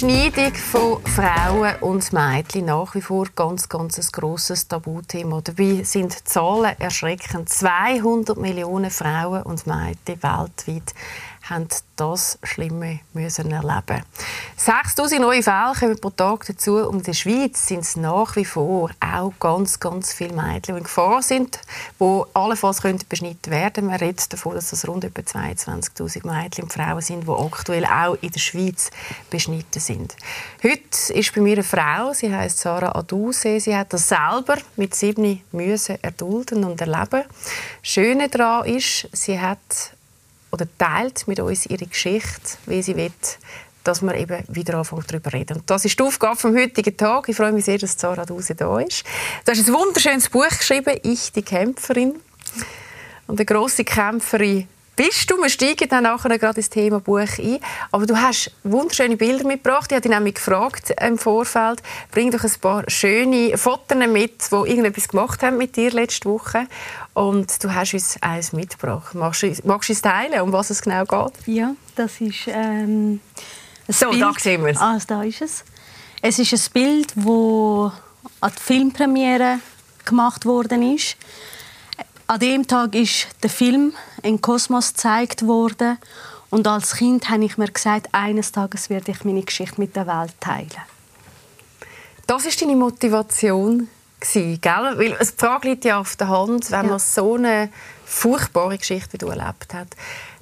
Beschneidung von Frauen und Mädchen nach wie vor ganz, ganz ein grosses Tabuthema. Dabei sind Zahlen erschreckend. 200 Millionen Frauen und Mädchen weltweit haben das Schlimme müssen erleben 6000 neue Fälle kommen pro Tag dazu. Und in der Schweiz sind es nach wie vor auch ganz, ganz viele Mädchen, die in Gefahr sind, die allenfalls beschnitten werden. Man redet davon, dass es rund etwa 22'000 Mädchen und Frauen sind, die aktuell auch in der Schweiz beschnitten sind. Heute ist bei mir eine Frau, sie heißt Sarah Aduse. Sie hat das selber mit sieben müssen erdulden und erleben. Das Schöne daran ist, sie hat oder teilt mit uns ihre Geschichte, wie sie will, dass wir eben wieder anfangen darüber reden. Und das ist die Aufgabe vom heutigen Tag. Ich freue mich sehr, dass Sarah Duse da ist. Du hast ein wunderschönes Buch geschrieben, «Ich, die Kämpferin». Und eine grosse Kämpferin bist du. Wir steigen dann nachher gerade ins Thema Buch ein. Aber du hast wunderschöne Bilder mitgebracht. Ich habe dich nämlich gefragt im Vorfeld, bring doch ein paar schöne Fotos mit, die irgendetwas gemacht haben mit dir letzte Woche. Und du hast uns eins mitgebracht. Magst du, magst du uns teilen, um was es genau geht? Ja, das ist ähm, ein So, Bild. da sehen wir es. Ah, da ist es. Es ist ein Bild, das an der Filmpremiere gemacht worden ist. An dem Tag ist der Film in Kosmos gezeigt worden und als Kind habe ich mir gesagt, eines Tages werde ich meine Geschichte mit der Welt teilen. Das ist deine Motivation gewesen, gell? Weil die Frage liegt ja auf der Hand, wenn Ja. man so eine furchtbare Geschichte wie du erlebt hat,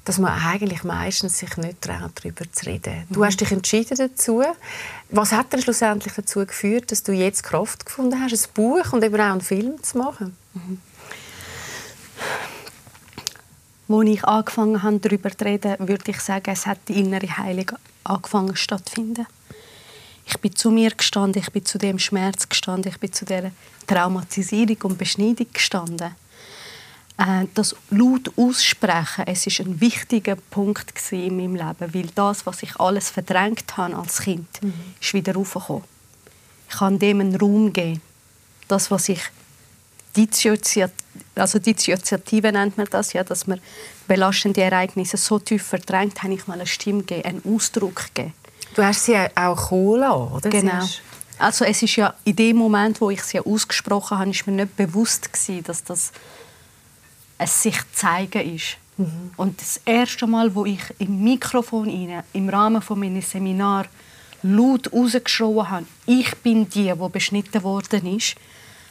dass man eigentlich meistens sich nicht traut, darüber zu reden. Du hast dich entschieden dazu. Was hat denn schlussendlich dazu geführt, dass du jetzt Kraft gefunden hast, ein Buch und eben auch einen Film zu machen? Als ich angefangen habe, darüber zu reden, würde ich sagen, es hat die innere Heilung angefangen stattfinden. Ich bin zu mir gestanden, ich bin zu dem Schmerz gestanden, ich bin zu der Traumatisierung und Beschneidung gestanden. Äh, das laut aussprechen, es ist ein wichtiger Punkt in meinem Leben, weil das, was ich alles verdrängt habe als Kind, ist wieder raufgekommen. Ich kann dem einen Raum geben. Das, was ich Dissoziat also Dissoziative nennt man das, ja, dass man belastende Ereignisse so tief verdrängt, habe ich mal eine Stimme gegeben, einen Ausdruck gegeben. Du hast sie auch kommen lassen, oder? Genau. Also es ist ja in dem Moment, wo ich sie ausgesprochen habe, ist mir nicht bewusst gewesen, dass das ein sich zeigen ist. Und das erste Mal, wo ich im Mikrofon rein, im Rahmen von meinem Seminar laut rausgeschrien habe, ich bin die, die beschnitten worden ist,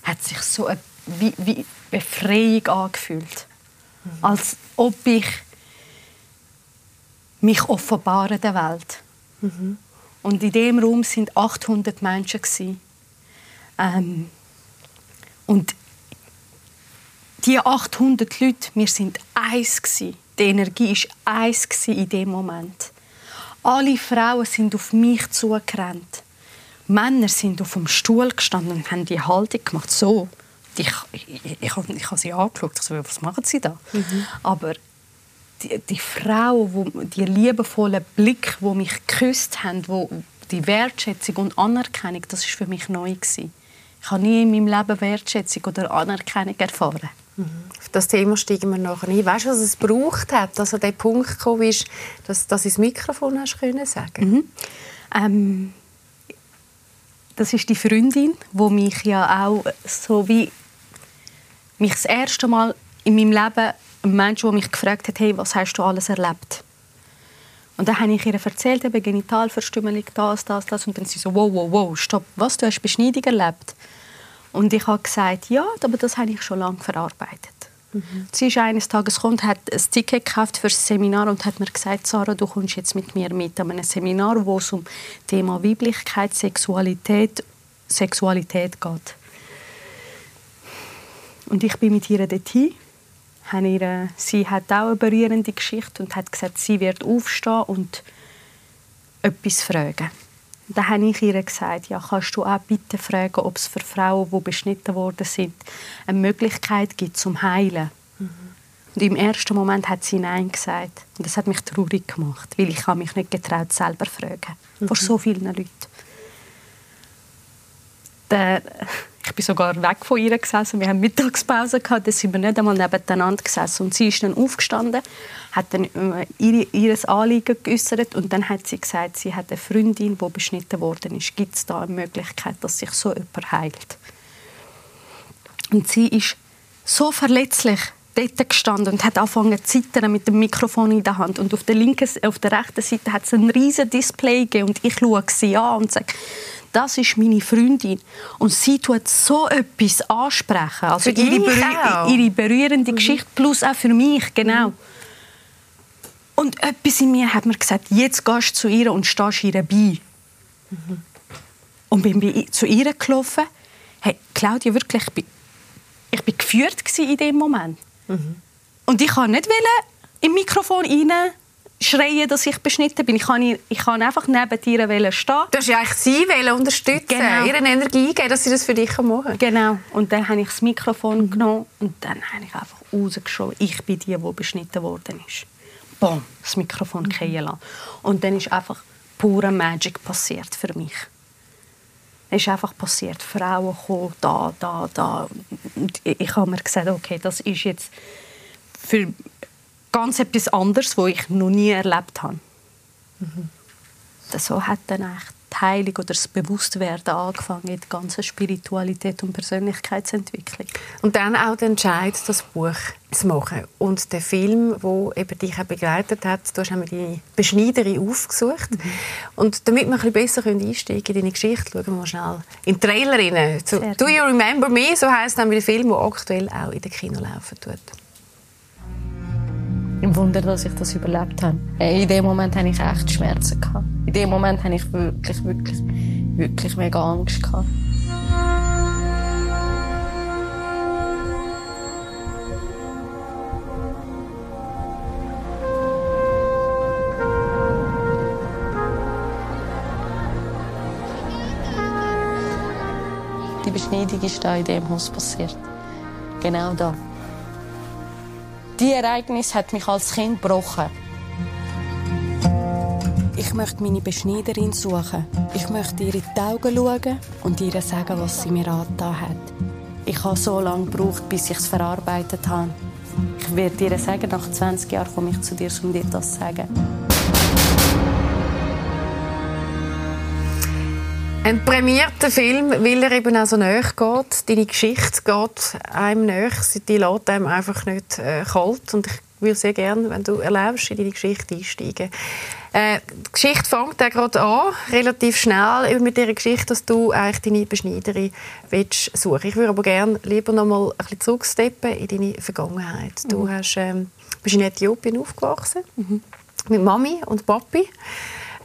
hat sich so eine wie, wie Befreiung angefühlt. Als ob ich mich offenbare der Welt. Und in dem Raum sind 800 Menschen gsi. Ähm, und die 800 Leute, wir sind eins gsi. Die Energie ist eins gsi in dem Moment. Alle Frauen sind auf mich zugerannt. Männer sind auf dem Stuhl gestanden und haben die Haltung gemacht so. Ich, ich, ich, ich, habe- sie angeschaut. Ich so, was machen sie da? Aber die, die Frauen, wo, die liebevollen Blick, wo mich geküsst haben, wo die Wertschätzung und Anerkennung, das ist für mich neu gewesen. Ich habe nie in meinem Leben Wertschätzung oder Anerkennung erfahren. Auf das Thema steigen wir nachher ein. Weißt du, was es gebraucht hat, dass an den Punkt gekommen ist, dass, du ins Mikrofon hast können sagen? Ähm, das ist die Freundin, wo mich ja auch so wie mich das erste Mal in meinem Leben ein Mensch, der mich gefragt hat, hey, was hast du alles erlebt? Und dann habe ich ihr erzählt, eben Genitalverstümmelung, das, das, das. Und dann sie so, wow, wow, wow, stopp, was, du hast Beschneidung erlebt? Und ich habe gesagt, ja, aber das habe ich schon lange verarbeitet. Sie ist eines Tages gekommen, hat ein Ticket gekauft für das Seminar und hat mir gesagt, Sarah, du kommst jetzt mit mir mit an einem Seminar, wo es um Thema Weiblichkeit, Sexualität, Sexualität geht. Und ich bin mit ihr dorthin. Habe Ihr, sie hat auch eine berührende Geschichte und hat gesagt, sie wird aufstehen und etwas fragen. Und dann habe ich ihr gesagt, ja, kannst du auch bitte fragen, ob es für Frauen, die beschnitten worden sind, eine Möglichkeit gibt zum Heilen. Und im ersten Moment hat sie Nein gesagt. Und das hat mich traurig gemacht, weil ich mich nicht getraut selber fragen. Mhm. Vor so vielen Leuten. Der, ich bin sogar weg von ihr gesessen. Wir haben Mittagspause gehabt, da sind wir nicht einmal nebeneinander gesessen. Und sie ist dann aufgestanden, hat dann äh, ihr, ihr Anliegen geäußert und dann hat sie gesagt, sie hat eine Freundin, die beschnitten worden ist. Gibt es da eine Möglichkeit, dass sich so jemand heilt? Und sie ist so verletzlich dort gestanden und hat angefangen zu zittern mit dem Mikrofon in der Hand. Und auf der linken, auf der rechten Seite hat es ein riesiges Display gegeben und ich schaue sie an und sage, das ist meine Freundin. Und sie tut so etwas ansprechen. Also ihre, berühr ihre, berührende mhm. Geschichte, plus auch für mich, genau. Mhm. Und etwas in mir hat mir gesagt, jetzt gehst du zu ihr und stehst ihr bei. Mhm. Und bin zu ihr gelaufen. Hey, Claudia, wirklich, ich bin, ich bin geführt in dem Moment. Mhm. Und ich kann nicht im Mikrofon rein schreien, dass ich beschnitten bin. Ich kann, ich kann einfach neben dir stehen. Du hast ja eigentlich sie unterstützen, genau. ihr Energie geben, dass sie das für dich machen. Genau. Und dann habe ich das Mikrofon mhm. genommen und dann habe ich einfach rausgeschoben, ich bin die, die beschnitten worden ist. Boom, das Mikrofon mhm. fallen lassen. Und dann ist einfach pure Magic passiert für mich. Es ist einfach passiert. Frauen kommen, da, da, da. Und ich habe mir gesagt, okay, das ist jetzt für ganz etwas anderes, was ich noch nie erlebt habe. Mhm. So hat dann eigentlich die Heilung oder das Bewusstwerden angefangen, die ganze Spiritualität und Persönlichkeitsentwicklung. Und dann auch der Entscheid, das Buch zu machen. Und der Film, der eben dich auch begleitet hat, du hast einmal die Beschneiderin aufgesucht. Mhm. Und damit wir ein bisschen besser einsteigen können in deine Geschichte, schauen wir mal schnell in den Trailer rein. «Do You Remember Me?» So heisst dann der Film, der aktuell auch in den Kino laufen tut. Im Wunder, dass ich das überlebt habe. Äh, in dem Moment hatte ich echt Schmerzen. In dem Moment hatte ich wirklich, wirklich, wirklich mega Angst. Die Beschneidung ist da in dem Haus passiert. Genau da. Die Ereignis hat mich als Kind gebrochen. Ich möchte meine Beschneiderin suchen. Ich möchte ihr in die Augen schauen und ihr sagen, was sie mir angetan hat. Ich habe so lange gebraucht, bis ich es verarbeitet habe. Ich werde dir sagen, nach 20 Jahren komme ich zu dir, um dir das zu sagen. Ein prämierter Film, weil er eben auch so nahe geht. Deine Geschichte geht einem nahe. Die lässt einem einfach nicht äh, kalt. Und ich würde sehr gerne, wenn du erlebst, in deine Geschichte einsteigen. Äh, die Geschichte fängt auch gerade an, relativ schnell, mit der Geschichte, dass du eigentlich deine Beschneiderin willst suchen Ich würde aber gerne lieber noch mal ein bisschen zurücksteppen in deine Vergangenheit. Mhm. Du hast, ähm, bist in Äthiopien aufgewachsen, mhm. mit Mami und Papi.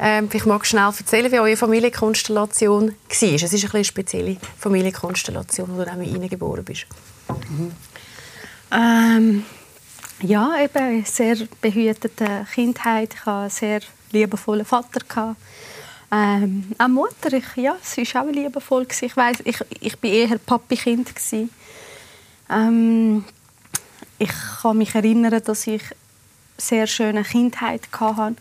Ähm, magst du schnell erzählen, wie eure Familienkonstellation war. Es ist eine spezielle Familienkonstellation, wo du dann hineingeboren bist. Mhm. Ähm, ja, eben eine sehr behütete Kindheit. Ich hatte einen sehr liebevollen Vater. Ähm, auch Mutter, ich, ja, sie war auch liebevoll. Ich, weiss, ich, ich war eher Papi-Kind. Ähm, ich kann mich erinnern, dass ich eine sehr schöne Kindheit hatte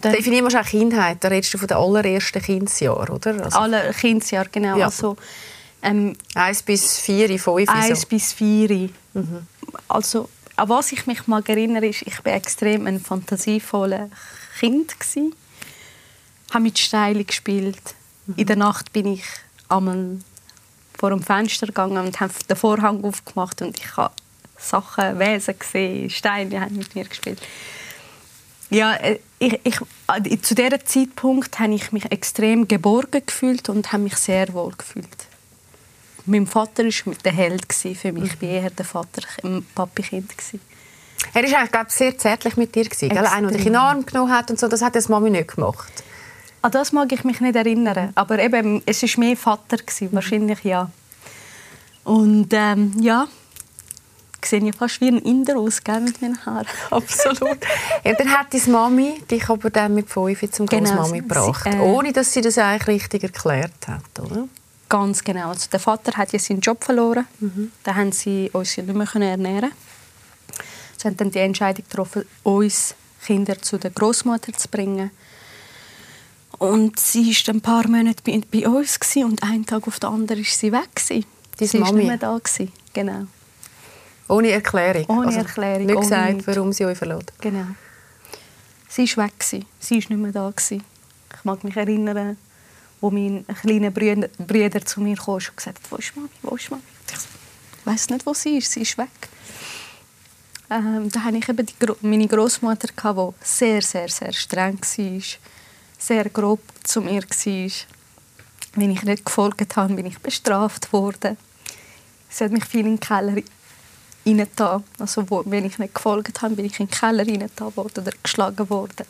dann Definieren wir schon Kindheit. Da redest du von den allerersten Kindesjahren, oder? Also, Alle Kindesjahre, genau. Ja. Also, ähm, eins bis vier, fünf. Eins so. bis vier. Mhm. Also, an was ich mich mal erinnere, ist, ich war extrem ein fantasievolles Kind Ich habe mit Steinen gespielt. Mhm. In der Nacht bin ich einmal vor dem Fenster gegangen und habe den Vorhang aufgemacht und ich habe Sachen, Wesen gesehen, Steine haben mit mir gespielt. Ja, äh, ich, ich, äh, zu diesem Zeitpunkt habe ich mich extrem geborgen gefühlt und habe mich sehr wohl gefühlt. Mein Vater war der Held für mich. Ich war eher der Vater, ein Papi-Kind. Er war eigentlich, glaube sehr zärtlich mit dir. Gewesen, gell? Einer, der dich in den Arm genommen hat und so. Das hat das Mami nicht gemacht. An das mag ich mich nicht erinnern. Aber eben, es war mehr Vater. Gewesen, wahrscheinlich ja. Und ähm, ja, sehe ja fast wie ein Inder aus gell, mit meinen Haaren. Absolut. ja, dann hat deine Mami dich aber dann mit fünf zum genau, Großmami gebracht, sie, äh, ohne dass sie das eigentlich richtig erklärt hat, oder? Ganz genau. Also der Vater hat ja seinen Job verloren. Mhm. Da haben sie uns ja nicht mehr ernähren. Sie haben dann die Entscheidung getroffen, uns Kinder zu der Großmutter zu bringen. Und sie war ein paar Monate bei, bei uns gewesen, und einen Tag auf den anderen ist sie weg. Gewesen. Deine sie war nicht mehr da. Gewesen. Genau. Ohne Erklärung? Ohne Erklärung, Nicht ohne gesagt, nichts. warum sie euch verlässt? genau. Sie war weg. Gewesen. Sie war nicht mehr da. Gewesen. Ich mag mich erinnern, wo mein kleiner Brüder, Brüder zu mir kam und gesagt hat, «Wo ist Mami? Wo ist Mami?» Ich so, «Ich weiss nicht, wo sie ist. Sie ist weg.» ähm, Da hatte ich eben Gro- meine Großmutter, die sehr, sehr, sehr streng war, sehr grob zu mir war. Wenn ich nicht gefolgt habe, bin ich bestraft worden. Sie hat mich viel in den Keller reingetan. Also, wo, wenn ich nicht gefolgt habe, bin ich in den Keller reingetan worden oder geschlagen worden.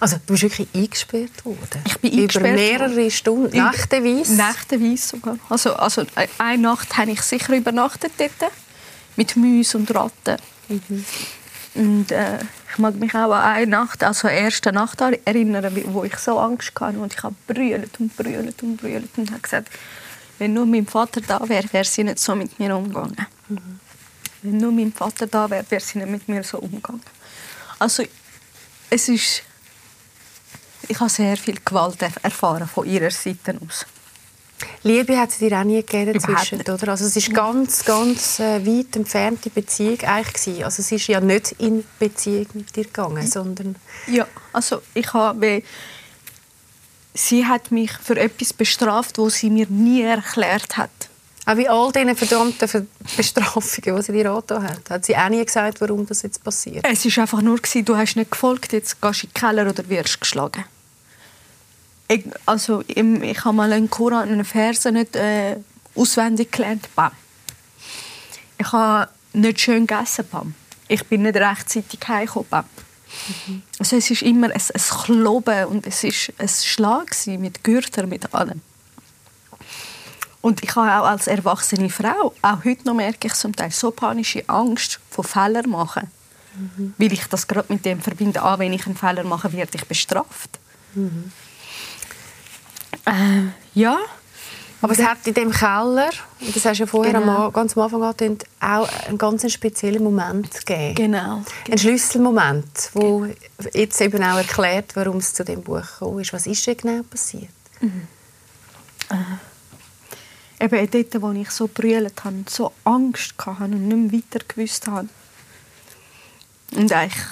Also, du bist wirklich eingesperrt worden? Ich bin Über eingesperrt mehrere Stunden, nächteweise? Nächteweise sogar. Also, also äh, eine Nacht habe ich sicher übernachtet dort. Mit Mäusen und Ratten. Und äh, ich mag mich auch an eine Nacht, also erste Nacht erinnern, wo ich so Angst hatte. Und ich habe brüllt und brüllt und brüllt und habe gesagt, wenn nur mein Vater da wäre, wäre sie nicht so mit mir umgegangen. Wenn nur mein Vater da wäre, wäre sie nicht mit mir so umgegangen. Also es ist ich habe sehr viel Gewalt erf- erfahren von ihrer Seite aus. Liebe hat es dir auch nie gegeben dazwischen, oder? Also es ist ganz, ganz äh, weit entfernte Beziehung eigentlich gewesen. Also es ist ja nicht in Beziehung mit dir gegangen, sondern Ja, also ich habe, sie hat mich für etwas bestraft, wo sie mir nie erklärt hat. Auch bei all diesen verdammten Ver Bestrafungen, die sie dir angetan hat, hat sie auch nie gesagt, warum das jetzt passiert. Es ist einfach nur gewesen, du hast nicht gefolgt, jetzt gehst du in den Keller oder wirst geschlagen. Ich, also im, ich habe mal einen Koran, einen Verse nicht äh, auswendig gelernt. Bam. Ich habe nicht schön gegessen. Bam. Ich bin nicht rechtzeitig heimgekommen. Bam. Also es ist immer ein, ein Kloben und es ist ein Schlag mit Gürtel, mit allem. Und ich habe auch als erwachsene Frau, auch heute noch merke ich zum Teil so panische Angst vor Fehlern machen. Weil ich das gerade mit dem verbinde, ah, wenn ich einen Fehler mache, werde ich bestraft. Äh, ja, Aber es hat in dem Keller, das hast du ja vorher Genau. am, ganz am Anfang angetönt, auch einen ganz speziellen Moment gegeben. genau. Ein Schlüsselmoment, wo jetzt eben auch erklärt, warum es zu dem Buch gekommen ist. Was ist denn genau passiert? Eben dort, wo ich so brüllt habe, so Angst hatte und nicht mehr weiter gewusst habe. Und eigentlich,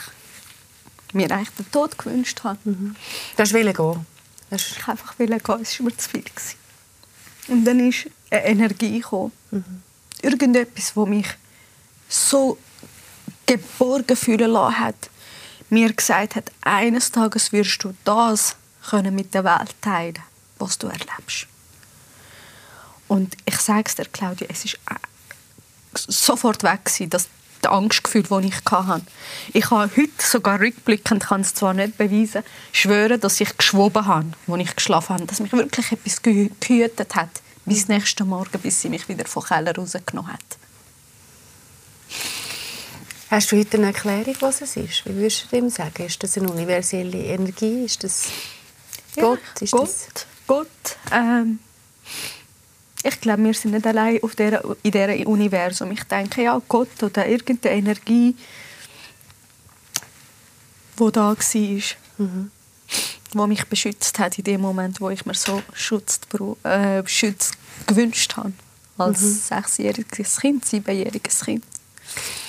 mir eigentlich den Tod gewünscht habe. Du hast wollen gehen. Hast- Ich wollte einfach gehen, es war mir zu viel. gewesen. Und dann ist eine Energie gekommen. Irgendetwas, das mich so geborgen fühlen lassen hat, mir gesagt hat, eines Tages wirst du das können mit der Welt teilen, was du erlebst. Und ich sage es dir, Claudia, es ist äh, sofort weg gewesen, das das Angstgefühl, das ich hatte. Ich habe heute sogar rückblickend, kann es zwar nicht beweisen, schwören, dass ich geschwoben habe, als ich geschlafen habe, dass mich wirklich etwas gehü- gehütet hat, bis nächsten Morgen, bis sie mich wieder vom Keller rausgenommen hat. Hast du heute eine Erklärung, was es ist? Wie würdest du dem sagen? Ist das eine universelle Energie? Ist das Gott? Ist Gott, Das Gott. Ähm, ich glaube, wir sind nicht allein auf der, in diesem Universum. Ich denke, ja, Gott oder irgendeine Energie, die da war, Mhm. die mich beschützt hat in dem Moment, wo ich mir so Schutz, äh, Schutz gewünscht habe. Als Mhm. sechsjähriges Kind, siebenjähriges Kind.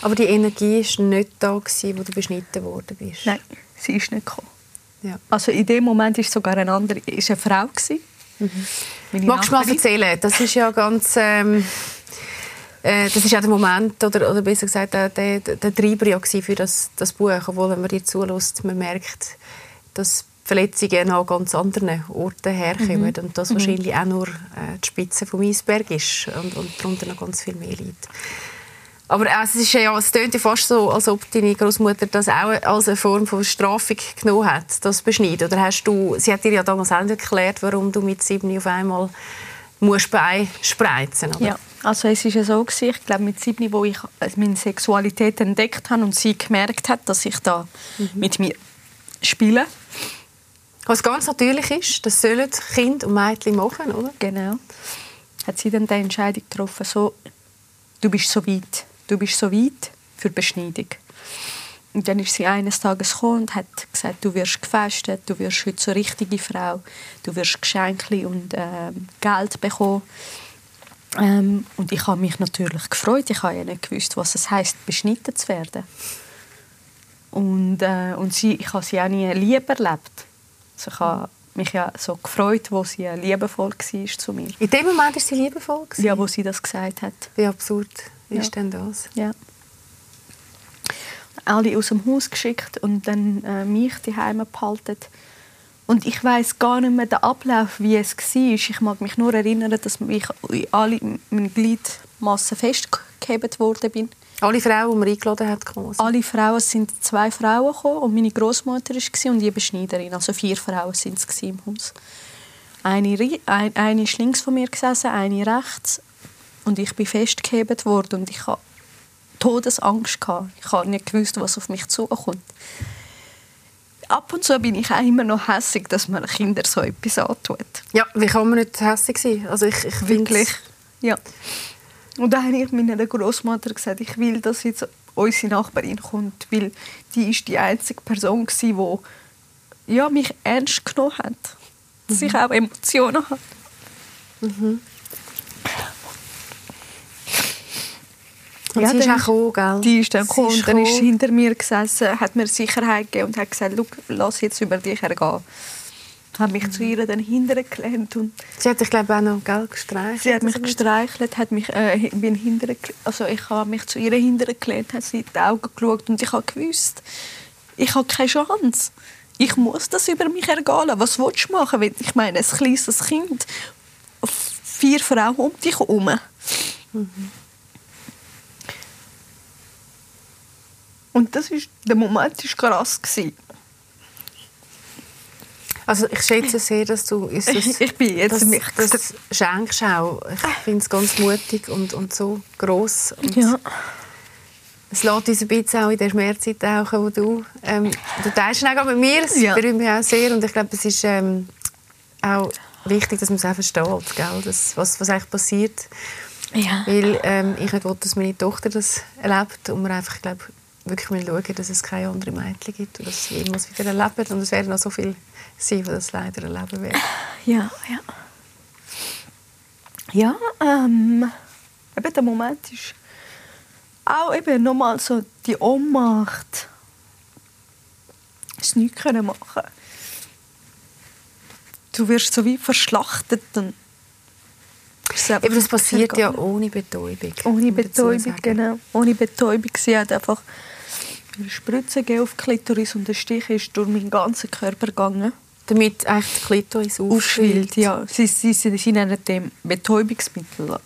Aber die Energie war nicht da, gewesen, wo du beschnitten worden bist. Nein, sie ist nicht gekommen. Ja. Also in dem Moment ist sogar eine andere, ist eine Frau gewesen. Magst du mal erzählen? Das ist ja ganz... Ähm, äh, das ist ja der Moment, oder, oder besser gesagt, der, der, der Treiber ja für das, das Buch. Obwohl, wenn man dir zulässt, man merkt, dass Verletzungen an ganz anderen Orten herkommen und das wahrscheinlich auch nur äh, die Spitze vom Eisberg ist und, und darunter noch ganz viel mehr liegt. Aber es, ist ja, es tönt ja fast so, als ob deine Großmutter das auch als eine Form von Strafung genommen hat, das Beschneiden. Oder hast du, sie hat dir ja damals auch nicht erklärt, warum du mit sieben auf einmal musst Bein spreizen oder? Ja, also es ist ja so gewesen, ich glaube mit sieben, wo ich äh, meine Sexualität entdeckt habe und sie gemerkt hat, dass ich da mit mir spiele. Was ganz natürlich ist, das sollen Kind und Mädchen machen, oder? Genau. Hat sie dann die Entscheidung getroffen, so, du bist so weit, du bist so weit für die Beschneidung. Und dann ist sie eines Tages gekommen und hat gesagt, du wirst gefestet, du wirst heute so eine richtige Frau, du wirst Geschenke und äh, Geld bekommen. Ähm, und ich habe mich natürlich gefreut. Ich habe ja nicht gewusst, was es heißt, beschnitten zu werden. Und, äh, und sie, ich habe sie auch nie lieber erlebt. Also ich habe mich ja so gefreut, wo sie liebevoll war zu mir. In dem Moment war sie liebevoll? Gewesen? Ja, wo sie das gesagt hat. Wie absurd ist ja. denn das? Ja. Alle aus dem Haus geschickt und dann äh, mich daheim behalten. Und ich weiß gar nicht mehr den Ablauf, wie es war. Ich mag mich nur erinnern, dass ich in alle meine Gliedmassen festgehebt worden bin. Alle Frauen, die man eingeladen hat, kommen? Alle Frauen sind zwei Frauen gekommen und meine Großmutter war und die Beschneiderin. Also vier Frauen sind es im Haus. Eine, eine, eine ist links von mir gesessen, eine rechts und ich bin festgehebt worden und ich hatte Todesangst gehabt. Ich habe nicht gewusst, was auf mich zukommt ab und zu bin ich auch immer noch hässig, dass man Kindern so etwas antut. Ja, wie kann man nicht hässig sein? Also ich, ich Wirklich, ja. Und dann habe ich meiner Großmutter gesagt, ich will, dass jetzt unsere Nachbarin kommt, weil die ist die einzige Person war, die ja, mich ernst genommen hat. Dass mhm. ich auch Emotionen habe. Mhm. Und ja, sie ist auch gekommen, gell? Die ist dann gekommen und dann ist sie hinter mir gesessen, hat mir Sicherheit gegeben und hat gesagt, lass jetzt über dich hergehen. Ich habe mich mhm. zu ihr dann hintergelehnt und Sie hat dich glaube ich auch noch gell, gestreichelt? Sie hat mich gestreichelt, hat mich, äh, bin hinter, also ich habe mich zu ihr hintergelehnt, hat sie in die Augen geschaut und ich habe gewusst, ich habe keine Chance. Ich muss das über mich ergehen. Was willst du machen? Ich meine, ein kleines Kind, vier Frauen um dich herum. Mhm. Und das ist, der Moment war krass. Gewesen. Also ich schätze sehr, dass du uns das, ich bin jetzt das, das schenkst auch. Ich finde es ganz mutig und, und so gross. Und ja. Es lässt uns ein bisschen auch in der Schmerzzeit tauchen, wo du... Ähm, du teilst auch mit mir, das ja. berührt mich auch sehr. Und ich glaube, es ist ähm, auch wichtig, dass man es auch versteht, gell? Das, was, was eigentlich passiert. Ja. Weil ähm, ich nicht will, dass meine Tochter das erlebt und man einfach, glaube wirklich mal schauen, dass es keine anderen Mädchen gibt und dass sie jemals wieder erleben. Und es werden noch so viele sein, die das leider erleben werden. Ja, ja. Ja, ähm, eben der Moment ist auch eben nochmal so die Ohnmacht. Es nichts machen. Du wirst so wie verschlachtet und Eben, das passiert ja ohne Betäubung. Ohne Betäubung, genau. Ohne Betäubung. Sie hat einfach eine Spritze auf die Klitoris und der Stich ist durch meinen ganzen Körper gegangen. Damit echt die Klitoris aufschwillt? Ja, sie, sie, sie, sie nennen dem Betäubungsmittel.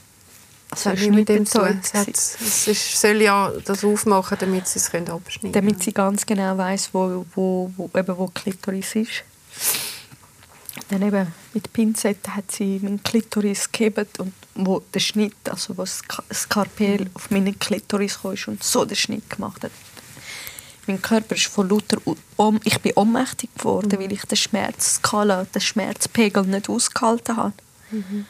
Also das mit dem zu. Es, ist, soll ja das aufmachen, damit sie es abschneiden können. Damit sie ganz genau weiß, wo, wo, wo, eben, wo die Klitoris ist. Dann eben mit Pinzette hat sie meinen Klitoris gehebt und wo der Schnitt, also wo das Skarpell mhm. auf meinen Klitoris kam und so den Schnitt gemacht hat. Mein Körper ist von lauter um ich bin ohnmächtig geworden, mhm. weil ich den Schmerzskala, den Schmerzpegel nicht ausgehalten habe. Mhm.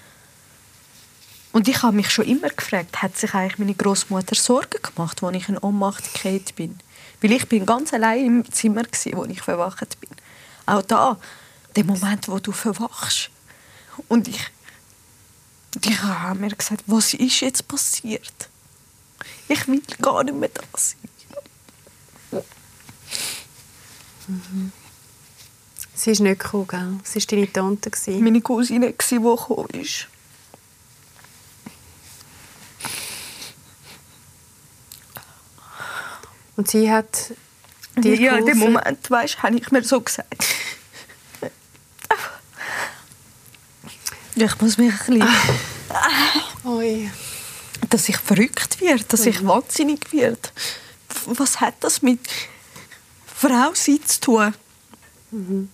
Und ich habe mich schon immer gefragt, hat sich eigentlich meine Großmutter Sorgen gemacht, als ich in gefallen bin? Weil ich bin ganz allein im Zimmer war, wo ich verwacht bin. Auch da, der Moment, wo du verwachst. Und ich, ich habe mir gesagt, was ist jetzt passiert? Ich will gar nicht mehr da sein. Mhm. Sie ist nicht gekommen, gell? Sie war deine Tante. Meine Cousine, die gekommen ist. Und sie hat dir Ja, in dem Moment, weißt, habe ich mir so gesagt. Ich muss mich ein bisschen... Oi. Dass ich verrückt werde, dass ich wahnsinnig werde. Was hat das mit Frau sein zu tun. Mhm.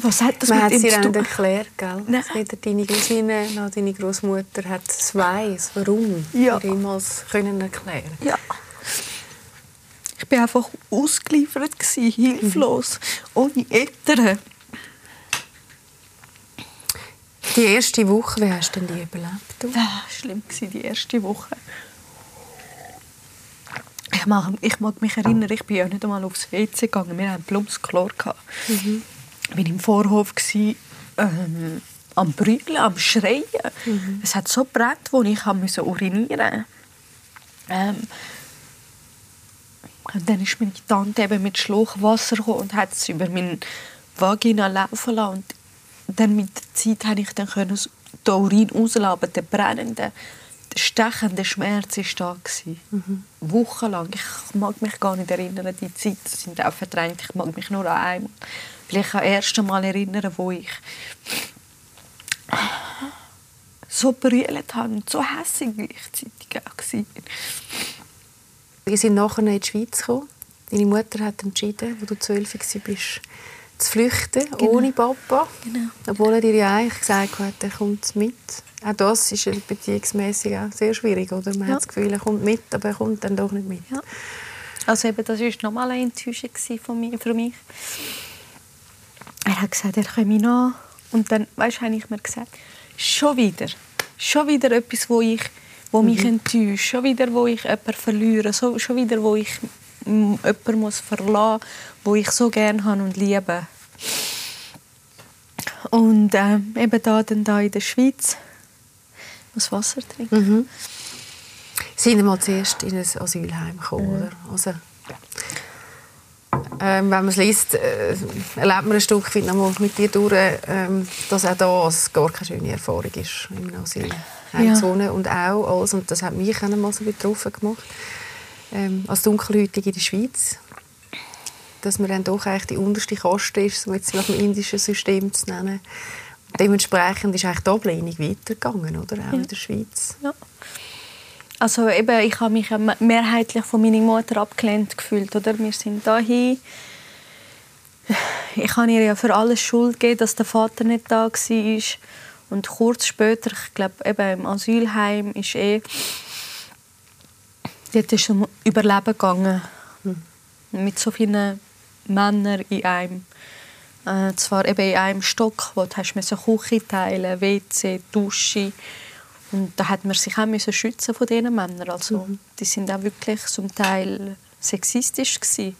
Was hat das Man mit hat ihm zu tun? erklärt, gell? Nein. Weder deine Cousine noch deine Großmutter hat es weiss, warum ja. wir jemals können erklären. Ja. Ich war einfach ausgeliefert gewesen, hilflos, mhm. ohne Eltern. Die erste Woche, wie hast du denn die überlebt? Das war schlimm, die erste Woche. Ich mag, ich mag mich erinnern, ich bin ja nicht einmal aufs WC gegangen. Wir hatten plumps Chlor. Mhm. Ich war im Vorhof, gewesen, ähm, am Brüllen, am Schreien. Mhm. Es hat so brennt, wo ich musste urinieren ähm, und dann ist meine Tante eben mit Schluch Wasser und hat es über meine Vagina laufen lassen. Und dann mit der Zeit konnte ich dann können den Urin rauslassen, aber der brennende, der stechende Schmerz war da. Mhm. Wochenlang. Ich mag mich gar nicht erinnern, die Zeit sind auch verdrängt. Ich mag mich nur an einmal. Vielleicht das erste Mal erinnern, wo ich so brüllt habe und so hässlich gleichzeitig auch war. Wir sind nachher in die Schweiz gekommen. Deine Mutter hat entschieden, als du zwölf warst, zu flüchten, genau. ohne Papa. Genau. Obwohl er dir ja eigentlich gesagt hat, er kommt mit. Auch das ist beziehungsmässig auch sehr schwierig. Oder? Man ja. hat das Gefühl, er kommt mit, aber er kommt dann doch nicht mit. Ja. Also eben, das war nochmal eine Enttäuschung von mir, für mich. Er hat gesagt, er komme nach. Und dann, weißt habe ich mir gesagt, schon wieder, schon wieder etwas, wo ich wo mich mhm. enttäuscht, schon wieder, wo ich jemanden verliere, so, schon wieder, wo ich jemanden muss verlassen muss, wo ich so gerne habe und liebe. Und äh, eben da, dann da in der Schweiz muss Wasser trinken. Mhm. Sie sind mal zuerst in ein Asylheim gekommen, mhm. oder? Also, ähm, wenn man es liest, äh, erlebt man ein Stück weit noch mit dir durch, ähm, dass auch das gar keine schöne Erfahrung ist im Asylheim ja. und auch alles, und das hat mich auch mal so betroffen gemacht, ähm, als Dunkelhäutige in der Schweiz, dass man dann doch eigentlich die unterste Kaste ist, um jetzt nach dem indischen System zu nennen. Dementsprechend ist eigentlich die Ablehnung weitergegangen, oder? Auch ja. in der Schweiz. Ja. Also eben, ich habe mich mehrheitlich von meiner Mutter abgelehnt gefühlt, oder? Wir sind dahin. Ich habe ihr ja für alles Schuld gegeben, dass der Vater nicht da war. Und kurz später, ich glaube, eben im Asylheim ist eh, dort ist es um Überleben gegangen. Mhm. Mit so vielen Männern in einem. Äh, zwar eben in einem Stock, wo du hast Küche teilen, WC, Dusche. Und da hat man sich auch müssen schützen von diesen Männern. Also, mhm. Die sind auch wirklich zum Teil sexistisch gewesen.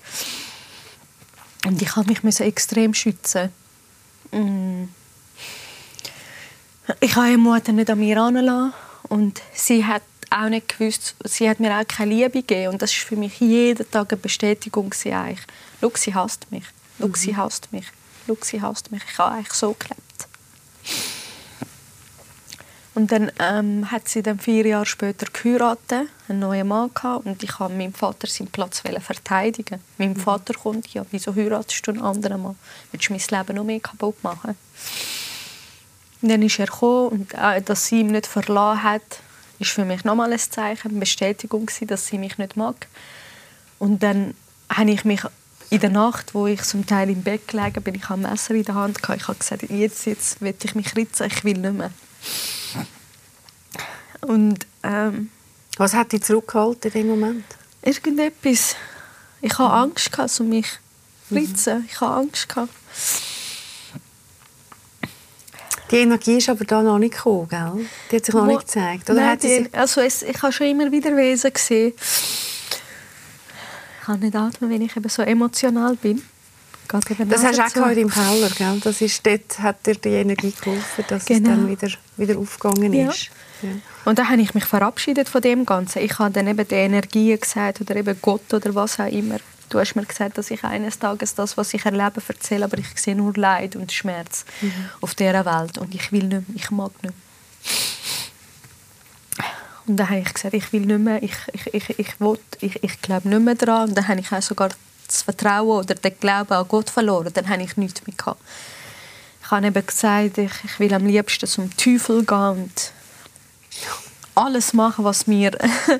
Und ich musste mich extrem schützen. Mhm. Ich habe meine Mutter nicht an mir herangelassen und sie hat auch nicht gewusst, sie hat mir auch keine Liebe gegeben und das war für mich jeden Tag eine Bestätigung eigentlich. Schau, sie hasst mich. Schau, mhm. sie hasst mich. Schau, sie hasst mich. Ich habe eigentlich so gelebt. Und dann ähm, hat sie dann vier Jahre später geheiratet, einen neuen Mann gehabt, und ich habe meinem Vater seinen Platz verteidigen. Mein mhm. Vater kommt, ja, wieso heiratest du einen anderen Mann? Willst du mein Leben noch mehr kaputt machen? Und dann ist er gekommen und äh, dass sie ihn nicht verlassen hat, ist für mich nochmal ein Zeichen, eine Bestätigung gewesen, dass sie mich nicht mag. Und dann habe ich mich in der Nacht, wo ich zum Teil im Bett gelegen bin, ich ein Messer in der Hand gehabt. Ich habe gesagt, jetzt, jetzt will ich mich ritzen, ich will nicht mehr. Und ähm, was hat dich zurückgehalten in dem Moment? Irgendetwas. Ich hatte Angst gehabt, um mich zu ritzen. Mhm. Ich hatte Angst gehabt. Die Energie ist aber da noch nicht gekommen, gell? Die hat sich noch Wo, nicht gezeigt. Oder nein, hat die, also es, ich habe schon immer wieder Wesen gesehen. Ich kann nicht atmen, wenn ich eben so emotional bin. Das hast du auch so. im Keller, gell? Das ist, dort hat dir die Energie geholfen, dass genau. es dann wieder, wieder aufgegangen ist. Ja. Ja. Und dann habe ich mich verabschiedet von dem Ganzen. Ich habe dann eben die Energie gesagt oder eben Gott oder was auch immer. Du hast mir gesagt, dass ich eines Tages das, was ich erlebe, erzähle, aber ich sehe nur Leid und Schmerz mhm. auf dieser Welt und ich will nicht mehr, ich mag nicht mehr. Und dann habe ich gesagt, ich will nicht mehr, ich, ich, ich, ich, will, ich, ich glaube nicht mehr daran. Und dann habe ich auch sogar das Vertrauen oder den Glauben an Gott verloren. Dann habe ich nichts mehr gehabt. Ich habe eben gesagt, ich, ich will am liebsten zum Teufel gehen und alles machen, was mir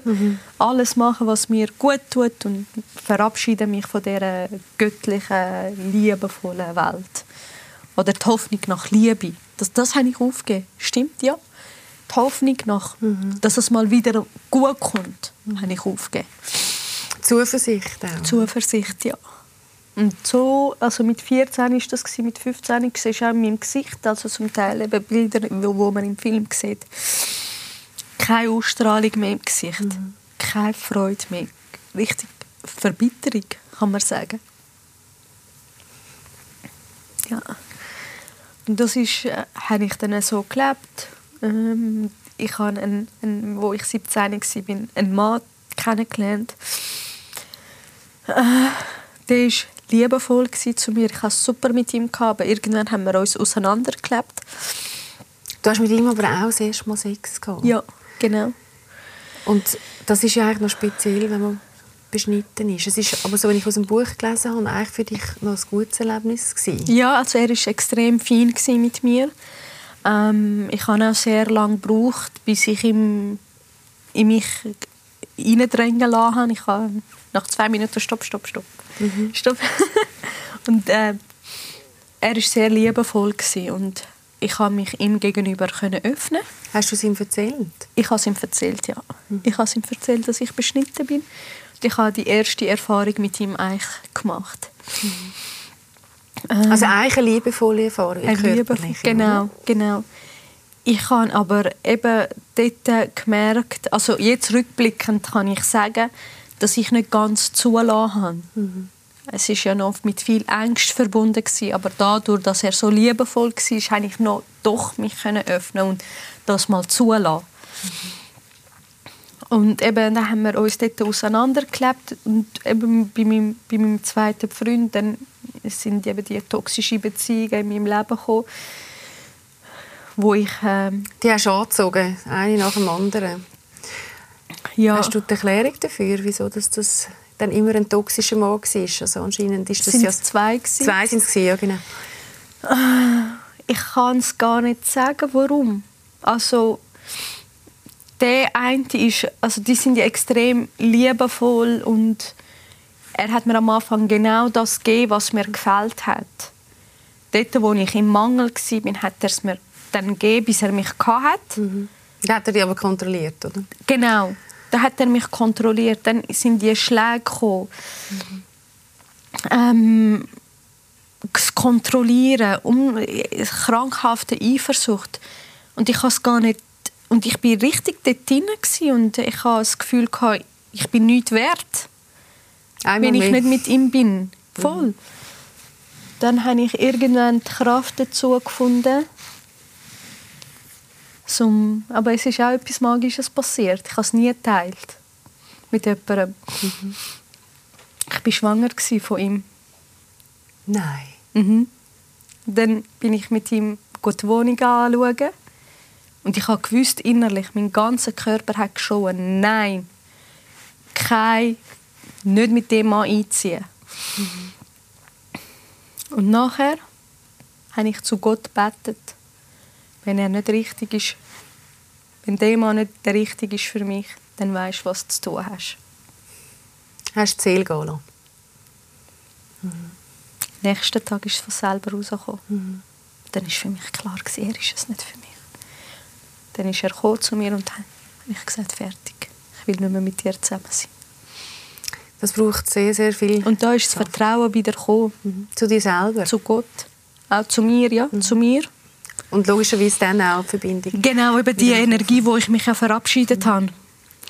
mhm. alles machen, was mir gut tut und verabschiede mich von der göttlichen, liebevollen Welt oder die Hoffnung nach Liebe. Das, das habe ich aufgegeben. Stimmt ja. Die Hoffnung nach, mhm. dass es mal wieder gut kommt, mhm. habe ich aufgegeben. Zuversicht auch. Zuversicht, ja. Und so, also mit 14 ist das mit 15 siehst du auch in meinem Gesicht, also zum Teil eben Bilder, wo man im Film sieht keine Ausstrahlung mehr im Gesicht. Mhm. Keine Freude mehr. richtig Verbitterung, kann man sagen. Ja. Und das ist, äh, habe ich dann so gelebt. Ähm, ich habe, einen, einen, wo ich 17 war, einen Mann kennengelernt. Äh, der war liebevoll zu mir. Ich hatte es super mit ihm, aber irgendwann haben wir uns auseinandergelebt. Du hast mit ihm aber auch das erste Mal Sex gehabt? Ja, genau. Und das ist ja eigentlich noch speziell, wenn man beschnitten ist. Es ist aber so, wenn ich aus dem Buch gelesen habe, eigentlich für dich noch ein gutes Erlebnis gewesen. Ja, also er war extrem fein mit mir. Ähm, ich habe auch sehr lange gebraucht, bis ich ihm in mich reindrängen lassen Ich habe nach zwei Minuten Stopp, Stopp, Stopp. Mhm. Stopp. und äh, er war sehr liebevoll und ich habe mich ihm gegenüber können öffnen. Hast du es ihm erzählt? Ich habe es ihm erzählt, ja. Mhm. Ich habe es ihm erzählt, dass ich beschnitten bin. Und ich habe die erste Erfahrung mit ihm eigentlich gemacht. Mhm. Ähm, also eigentlich eine liebevolle Erfahrung, eine liebevoll, Genau, oder? genau. Ich habe aber eben dort gemerkt, also jetzt rückblickend kann ich sagen, dass ich nicht ganz zulassen habe. Mhm. Es ist ja noch mit viel Angst verbunden gewesen, aber dadurch, dass er so liebevoll war, konnte ich noch doch mich öffnen und das mal zulassen. Mhm. Und eben, dann haben wir uns dort auseinandergelebt und eben bei meinem, bei meinem zweiten Freund dann sind eben die toxischen Beziehungen in meinem Leben gekommen, wo ich... Ähm, die hast du angezogen, eine nach dem anderen. Ja. Hast du die Erklärung dafür, wieso das, das dann immer ein toxischer Mann war? Also anscheinend ist das sind ja... zwei gewesen? Zwei sind es, ja genau. Ich kann es gar nicht sagen, warum. Also der eine ist, also die sind ja extrem liebevoll und er hat mir am Anfang genau das gegeben, was mir gefällt hat. Dort, wo ich im Mangel war, hat er es mir dann gegeben, bis er mich hatte. Mhm. Da hat er dich aber kontrolliert, oder? Genau. Da hat er mich kontrolliert. Dann sind die Schläge gekommen. Mhm. Ähm, das Kontrollieren, um, krankhafte Eifersucht. Und ich habe es gar nicht und ich bin richtig dort drin und ich habe das Gefühl gehabt, ich bin nichts wert, Einmal wenn ich nicht mit ihm bin. Voll. Mhm. Dann habe ich irgendwann die Kraft dazu gefunden. Zum, aber es ist auch etwas Magisches passiert. Ich habe es nie geteilt mit jemandem. Mhm. Ich war schwanger von ihm. Nein. Mhm. Dann bin ich mit ihm die Wohnung anschauen. Und ich habe gewusst innerlich, mein ganzer Körper hat geschrien, nein, kein, nicht mit dem Mann einziehen. Mhm. Und nachher habe ich zu Gott gebetet, wenn er nicht richtig ist, wenn der Mann nicht der richtige ist für mich, dann weißt du, was du zu tun hast. Hast du Ziel gehen lassen? Mhm. Nächsten Tag ist es von selber rausgekommen. Mhm. Dann war für mich klar, er ist es nicht für mich. Dann ist er zu mir und hat ich gesagt, fertig. Ich will nicht mehr mit dir zusammen sein. Das braucht sehr, sehr viel. Und da ist das Vertrauen wieder gekommen. Mhm. Zu dir selber? Zu Gott. Auch zu mir, ja, mhm. zu mir. Und logischerweise dann auch die Verbindung. Genau, eben die Energie, wo ich mich auch verabschiedet mhm. habe.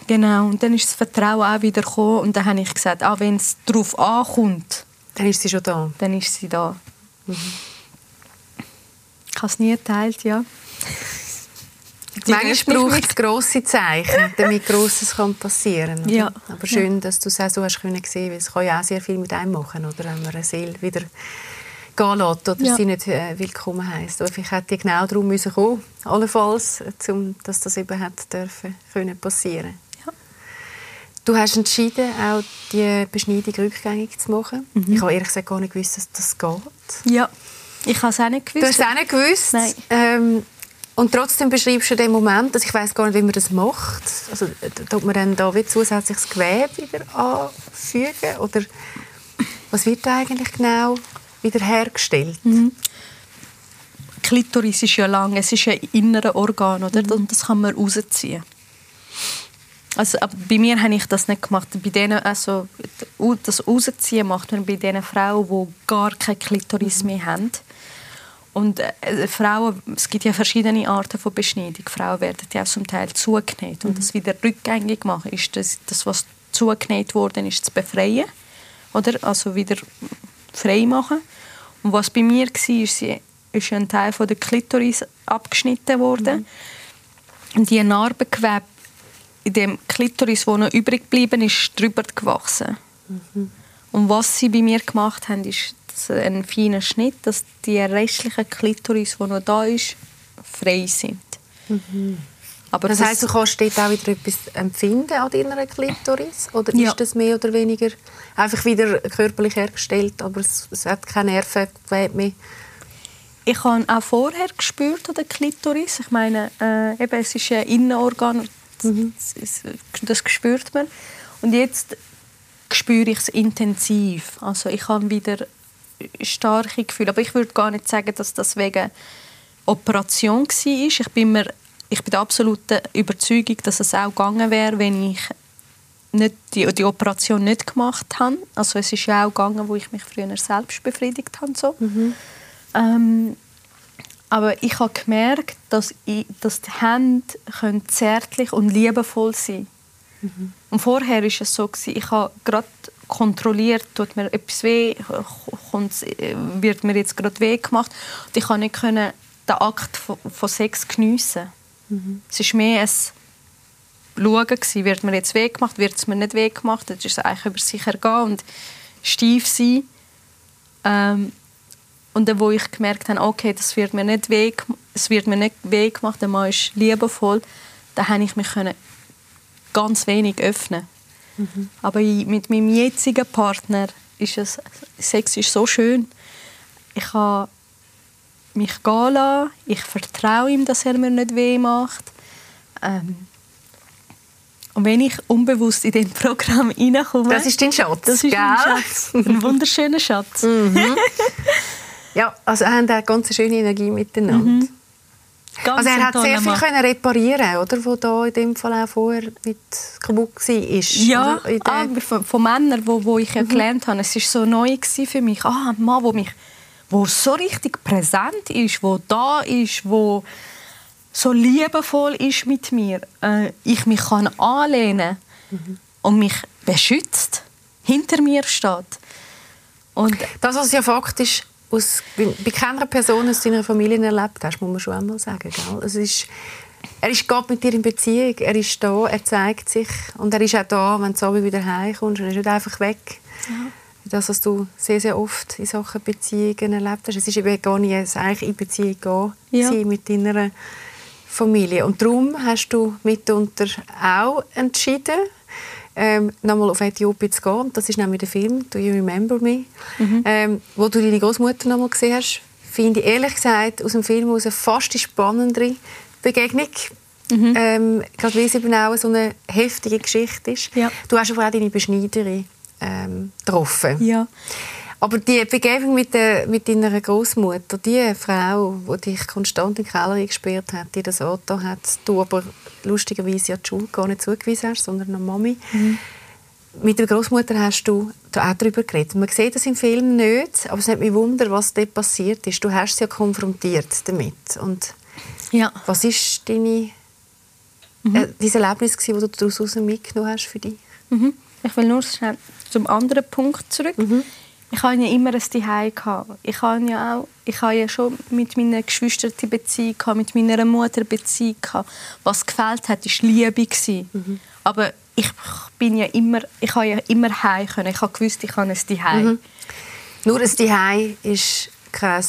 Genau, und dann ist das Vertrauen auch wieder gekommen und dann habe ich gesagt, auch wenn es darauf ankommt, dann ist sie schon da. Dann ist sie da. Mhm. Ich habe es nie geteilt, ja. Manchmal braucht es grosse Zeichen, damit Grosses kann passieren kann. Ja. Aber schön, ja. dass du es auch so hast können sehen, weil es kann ja auch sehr viel mit einem machen, oder wenn man eine Seele wieder gehen lässt oder ja. sie nicht äh, willkommen heisst. Oder vielleicht hätte die genau darum müssen kommen, allenfalls, um, dass das eben hat dürfen, können passieren. Ja. Du hast entschieden, auch die Beschneidung rückgängig zu machen. Mhm. Ich habe ehrlich gesagt gar nicht gewusst, dass das geht. Ja, ich habe es auch nicht gewusst. Du hast es auch nicht gewusst? Nein. Ähm, und trotzdem beschreibst du den Moment, dass ich weiß gar nicht, wie man das macht. Also tut man dann da wie zusätzliches Gewebe wieder anfügen oder was wird da eigentlich genau wieder hergestellt? Mhm. Klitoris ist ja lang, es ist ein inneres Organ, oder? Mhm. Und das kann man rausziehen. Also, bei mir habe ich das nicht gemacht. Bei denen, also, das Rausziehen macht man bei den Frauen, die gar keine Klitoris mhm. mehr haben. Und äh, Frauen, es gibt ja verschiedene Arten von Beschneidung. Frauen werden ja zum Teil zugenäht. Und mhm. das wieder rückgängig machen, ist das, das was zugenäht worden ist, zu befreien. Oder? Also wieder frei machen. Und was bei mir war, ist, ist ein Teil von der Klitoris abgeschnitten worden. Mhm. Und die Narbengewebe in dem Klitoris, wo noch übrig geblieben ist, drüber gewachsen. Mhm. Und was sie bei mir gemacht haben, ist ein feiner Schnitt, dass die restlichen Klitoris, die noch da ist, frei sind. Mhm. Aber das, das heisst, du kannst dort auch wieder etwas empfinden an deiner Klitoris? Oder ja. ist das mehr oder weniger einfach wieder körperlich hergestellt, aber es, es hat keine Nervengewebe mehr? Ich habe auch vorher gespürt an der Klitoris. Ich meine, äh, eben, es ist ein Innenorgan, mhm. das, das spürt man. Und jetzt spüre ich es intensiv. Also ich habe wieder starke Gefühle. Aber ich würde gar nicht sagen, dass das wegen Operation war. Ich bin, mir, ich bin der absoluten Überzeugung, dass es auch gegangen wäre, wenn ich nicht die, die Operation nicht gemacht habe. Also es ist ja auch gegangen, wo ich mich früher selbst befriedigt habe. So. Mhm. Ähm, aber ich habe gemerkt, dass, ich, dass die Hände können zärtlich und liebevoll sein mhm. Und vorher war es so, ich habe gerade kontrolliert, tut mir etwas weh, wird mir jetzt gerade weh gemacht. Und ich konnte nicht den Akt von, von Sex geniessen. Mhm. Es war mehr ein Schauen, gewesen, wird mir jetzt weh gemacht, wird es mir nicht weh gemacht. Ist es eigentlich über sich ergehen und steif sein. Ähm, und dann, wo ich gemerkt habe, okay, das wird mir nicht weh, es wird mir nicht weh gemacht, der Mann ist liebevoll, dann konnte ich mich ganz wenig öffnen. Mhm. Aber mit meinem jetzigen Partner ist es, Sex ist so schön. Ich kann mich gehen lassen, ich vertraue ihm, dass er mir nicht weh macht. Ähm, und wenn ich unbewusst in dem Programm reinkomme... Das ist dein Schatz, Das ist mein Schatz. Ein wunderschöner Schatz. Mhm. ja, also haben eine ganz schöne Energie miteinander. Mhm. Also er hat sehr viel können reparieren, oder? Wo da in dem Fall auch vorher mit kaputt war. Ja, aber von, von Männern, wo, wo ich ja mhm. gelernt habe, es war so neu für mich. Ah, ein Mann, der mich wo so richtig präsent ist, wo da ist, wo so liebevoll ist mit mir, äh, ich mich kann anlehnen mhm. und mich beschützt, hinter mir steht. Und das, was ja faktisch aus, bei keiner Person aus deiner Familie erlebt hast, muss man schon einmal sagen. Gell? Es ist, er ist gerade mit dir in Beziehung, er ist da, er zeigt sich und er ist auch da, wenn du so wieder heimkommst. Er ist nicht einfach weg. Ja. Das, was du sehr, sehr oft in Sachen Beziehungen erlebt hast. Es ist eben gar nicht eigentlich in Beziehung gehen, ja. mit deiner Familie. Und darum hast du mitunter auch entschieden, ähm, nochmal auf Äthiopien zu gehen. Das ist nämlich der Film «Do you remember me?», mhm. ähm, wo du deine Großmutter nochmal gesehen hast. Finde ich ehrlich gesagt aus dem Film aus eine fast spannendere Begegnung. Mhm. Ähm, gerade weil es eben auch so eine heftige Geschichte ist. Ja. Du hast aber auch deine Beschneiderin ähm, getroffen. Ja. Aber die Begegnung mit, der, mit deiner Großmutter, die Frau, die dich konstant in den Keller eingesperrt hat, die das Auto hat, du aber lustigerweise ja die Schule gar nicht zugewiesen hast, sondern eine Mami. Mhm. Mit der Großmutter hast du da auch darüber geredet. Man sieht das im Film nicht, aber es hat mich wunder, was dort passiert ist. Du hast sie ja konfrontiert damit. Und ja. Was ist deine, mhm. äh, dieses Erlebnis, das du daraus mitgenommen hast für dich? Mhm. Ich will nur schnell zum anderen Punkt zurück. Mhm ich hatte ja immer ein Zuhause. Ich habe ja auch, ich habe ja schon mit meinen Geschwistern die Beziehung gehabt, mit meiner Mutter Beziehung gehabt. Was gefällt hat, war Liebe Mhm. Aber ich bin ja immer, ich habe ja immer heim können. Ich habe gewusst, ich habe ein Zuhause. Mhm. Nur ein Zuhause ist kein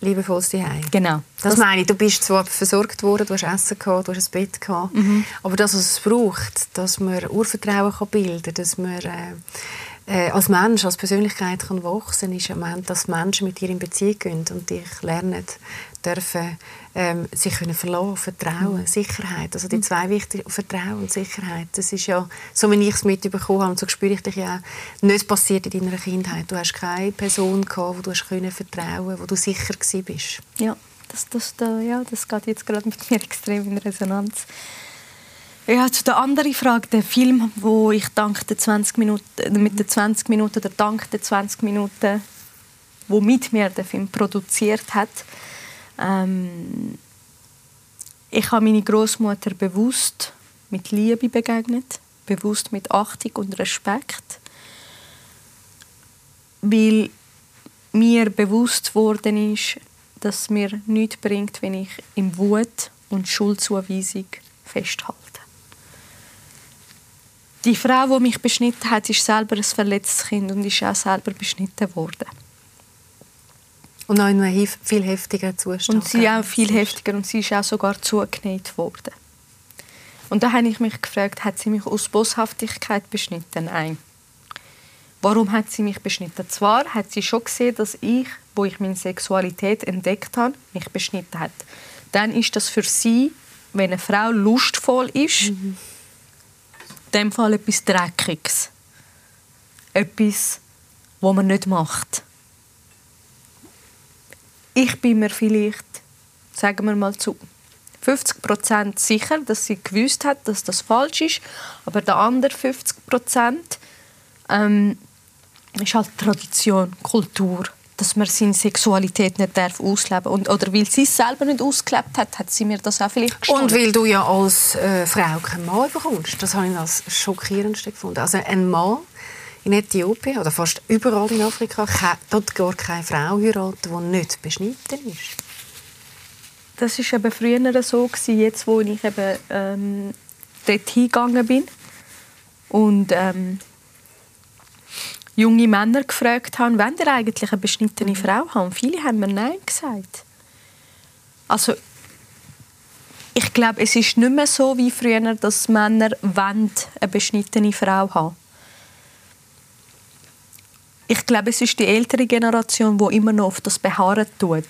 liebevolles Zuhause. Genau. Das, das, meine ich. Du bist zwar versorgt worden, du hast Essen gehabt, du hast ein Bett gehabt, mhm. aber das, was es braucht, dass man Urvertrauen kann bilden kann, dass man äh, äh, als Mensch, als Persönlichkeit kann wachsen, ist am Ende, dass Menschen mit dir in Beziehung gehen und dich lernen dürfen, ähm, sich können verlassen, Vertrauen, mhm. Sicherheit. Also die mhm. zwei wichtigen, Vertrauen und Sicherheit. Das ist ja, so wie ich es mitbekommen habe, und so spüre ich dich ja auch, nicht passiert in deiner Kindheit. Du hast keine Person gehabt, wo du hast können vertrauen, wo du sicher gewesen bist. Ja, das, das, ja, das geht jetzt gerade mit mir extrem in Resonanz. Ja, zu der anderen Frage, der Film, wo ich dank der 20 Minuten, mit den 20 Minuten oder dank der 20 Minuten, wo mit mir der Film produziert hat, ähm, ich habe meine Großmutter bewusst mit Liebe begegnet, bewusst mit Achtung und Respekt, weil mir bewusst worden ist, dass mir nichts bringt, wenn ich im Wut und Schuldzuweisung festhalte. Die Frau, die mich beschnitten hat, ist selber ein verletztes Kind und ist auch selber beschnitten worden. Und noch in einem viel heftigeren Zustand. Und sie auch viel heftiger und sie ist auch sogar zugenäht worden. Und da habe ich mich gefragt, hat sie mich aus Boshaftigkeit beschnitten? Nein. Warum hat sie mich beschnitten? Zwar hat sie schon gesehen, dass ich, wo ich meine Sexualität entdeckt habe, mich beschnitten hat. Dann ist das für sie, wenn eine Frau lustvoll ist, mhm. In dem Fall etwas Dreckiges. Etwas, was man nicht macht. Ich bin mir vielleicht, sagen wir mal zu 50% sicher, dass sie gewusst hat, dass das falsch ist, aber der andere 50% ähm, ist halt Tradition, Kultur, dass man seine Sexualität nicht darf ausleben und oder weil sie es selber nicht ausgelebt hat, hat sie mir das auch vielleicht gestohlen. Und weil du ja als äh, Frau keinen Mann bekommst, das habe ich als schockierendste gefunden. Also ein Mann in Äthiopien oder fast überall in Afrika kann dort gar keine Frau heiraten, die nicht beschnitten ist. Das ist eben früher so gewesen, jetzt wo ich eben ähm, dort hingegangen bin und ähm, junge Männer gefragt haben, wenn ihr eigentlich eine beschnittene Frau haben. Viele haben mir Nein gesagt. Also ich glaube, es ist nicht mehr so wie früher, dass Männer eine beschnittene Frau haben. Ich glaube, es ist die ältere Generation, die immer noch auf das beharren tut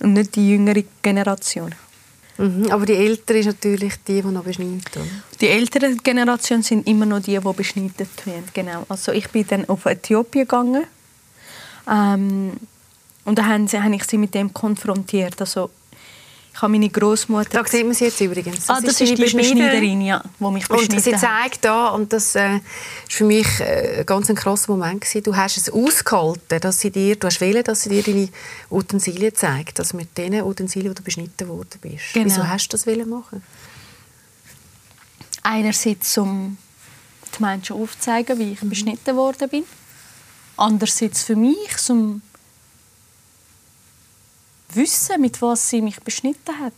und nicht die jüngere Generation. Mhm, aber die ältere ist natürlich die, die noch beschneiden. Die ältere Generation sind immer noch die, die beschnitten werden. Genau. Also ich bin dann auf Äthiopien gegangen ähm, und da habe ich sie mit dem konfrontiert. Also ich habe meine Großmutter. Da sieht man sie jetzt übrigens. Das, ah, das ist, ist die Beschneiderin, ja, die mich beschnitten Und sie zeigt da, und das äh, für mich äh, ganz ein krasser Moment gewesen. Du hast es ausgehalten, dass sie dir, du hast wählen, dass sie dir deine Utensilien zeigt, dass mit diesen Utensilien, die du beschnitten worden bist. Genau. Wieso hast du das wollen machen? Einerseits, um die Menschen aufzuzeigen, wie ich mhm. beschnitten worden bin. Andererseits für mich, um wissen, mit was sie mich beschnitten hat.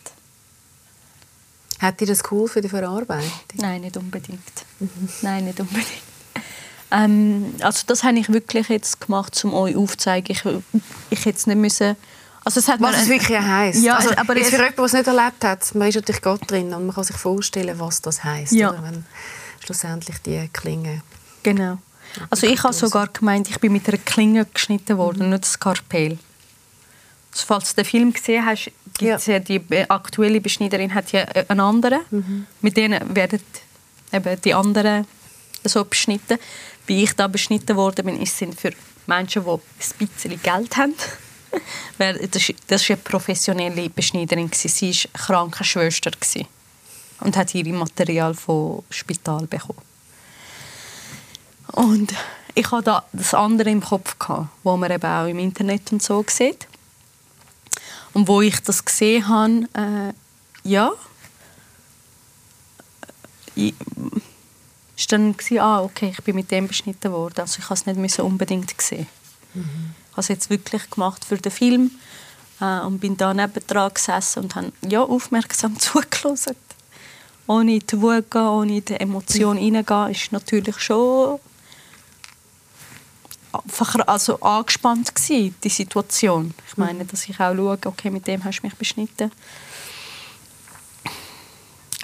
Hat dir das cool für die Verarbeitung? Nein, nicht unbedingt. Mhm. Nein, nicht unbedingt. Ähm, also das habe ich wirklich jetzt gemacht, um euch aufzuzeigen. Ich, ich hätte nicht müssen also es hat was es wirklich heisst. Ja, also, aber jetzt für jemanden, der es nicht erlebt hat, man ist natürlich Gott drin und man kann sich vorstellen, was das heisst, ja. oder, wenn schlussendlich die Klinge... Genau. Also ich habe sogar gemeint, ich bin mit einer Klinge geschnitten worden, mhm. nicht Skarpell falls du den Film gesehen hast, gibt's ja. ja die aktuelle Beschneiderin hat ja äh, einen anderen. Mhm. Mit denen werden eben die anderen so beschnitten. Wie ich da beschnitten worden bin, ist sind für Menschen, die ein bisschen Geld haben. das war eine professionelle Beschneiderin. Sie war Krankenschwester und hat ihr Material vom Spital bekommen. Und ich hatte da das andere im Kopf, wo man eben auch im Internet und so sieht. Und wo ich das gesehen habe, äh, ja, äh, ich, ist dann ah, okay, ich bin mit dem beschnitten worden. Also ich habe es nicht unbedingt gesehen. Mhm. Ich habe es jetzt wirklich gemacht für den Film äh, und bin da nebendran gesessen und habe ja, aufmerksam zugelassen. Ohne die Wut gehen, ohne die Emotion mhm. reingehen, ist natürlich schon also angespannt gewesen, die Situation. Ich meine, dass ich auch schaue, okay, mit dem hast du mich beschnitten.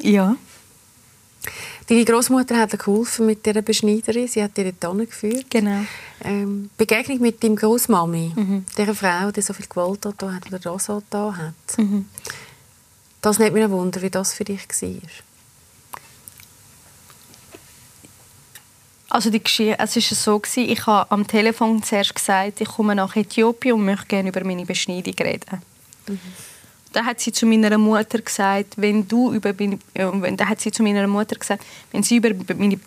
Ja. Deine Großmutter hat dir geholfen mit dieser Beschneiderin. Sie hat dir dort geführt. Genau. Ähm, Begegnung mit deiner Großmami, mhm. dieser Frau, die so viel Gewalt da hat oder das da hat. Mhm. Das nimmt mich Wunder, wie das für dich war. Also die Geschichte, es war so, gewesen, ich habe am Telefon zuerst gesagt, ich komme nach Äthiopien und möchte gerne über meine Beschneidung reden. Mhm. Da hat sie zu meiner Mutter gesagt, wenn du über äh, da hat sie zu meiner Mutter gesagt, wenn sie über meine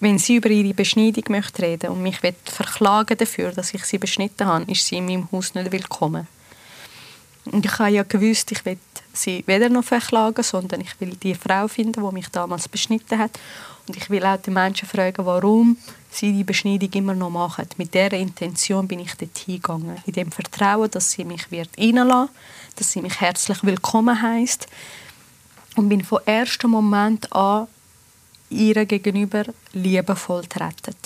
wenn sie über ihre Beschneidung möchte reden und mich verklagen dafür, dass ich sie beschnitten habe, ist sie in meinem Haus nicht willkommen. Und ich habe ja gewusst, ich will sie weder noch verklagen, sondern ich will die Frau finden, die mich damals beschnitten hat. Und ich will auch die Menschen fragen, warum sie die Beschneidung immer noch machen. Mit dieser Intention bin ich dort hingegangen. In dem Vertrauen, dass sie mich wird reinlassen dass sie mich herzlich willkommen heißt Und bin von ersten Moment an ihr gegenüber liebevoll treten.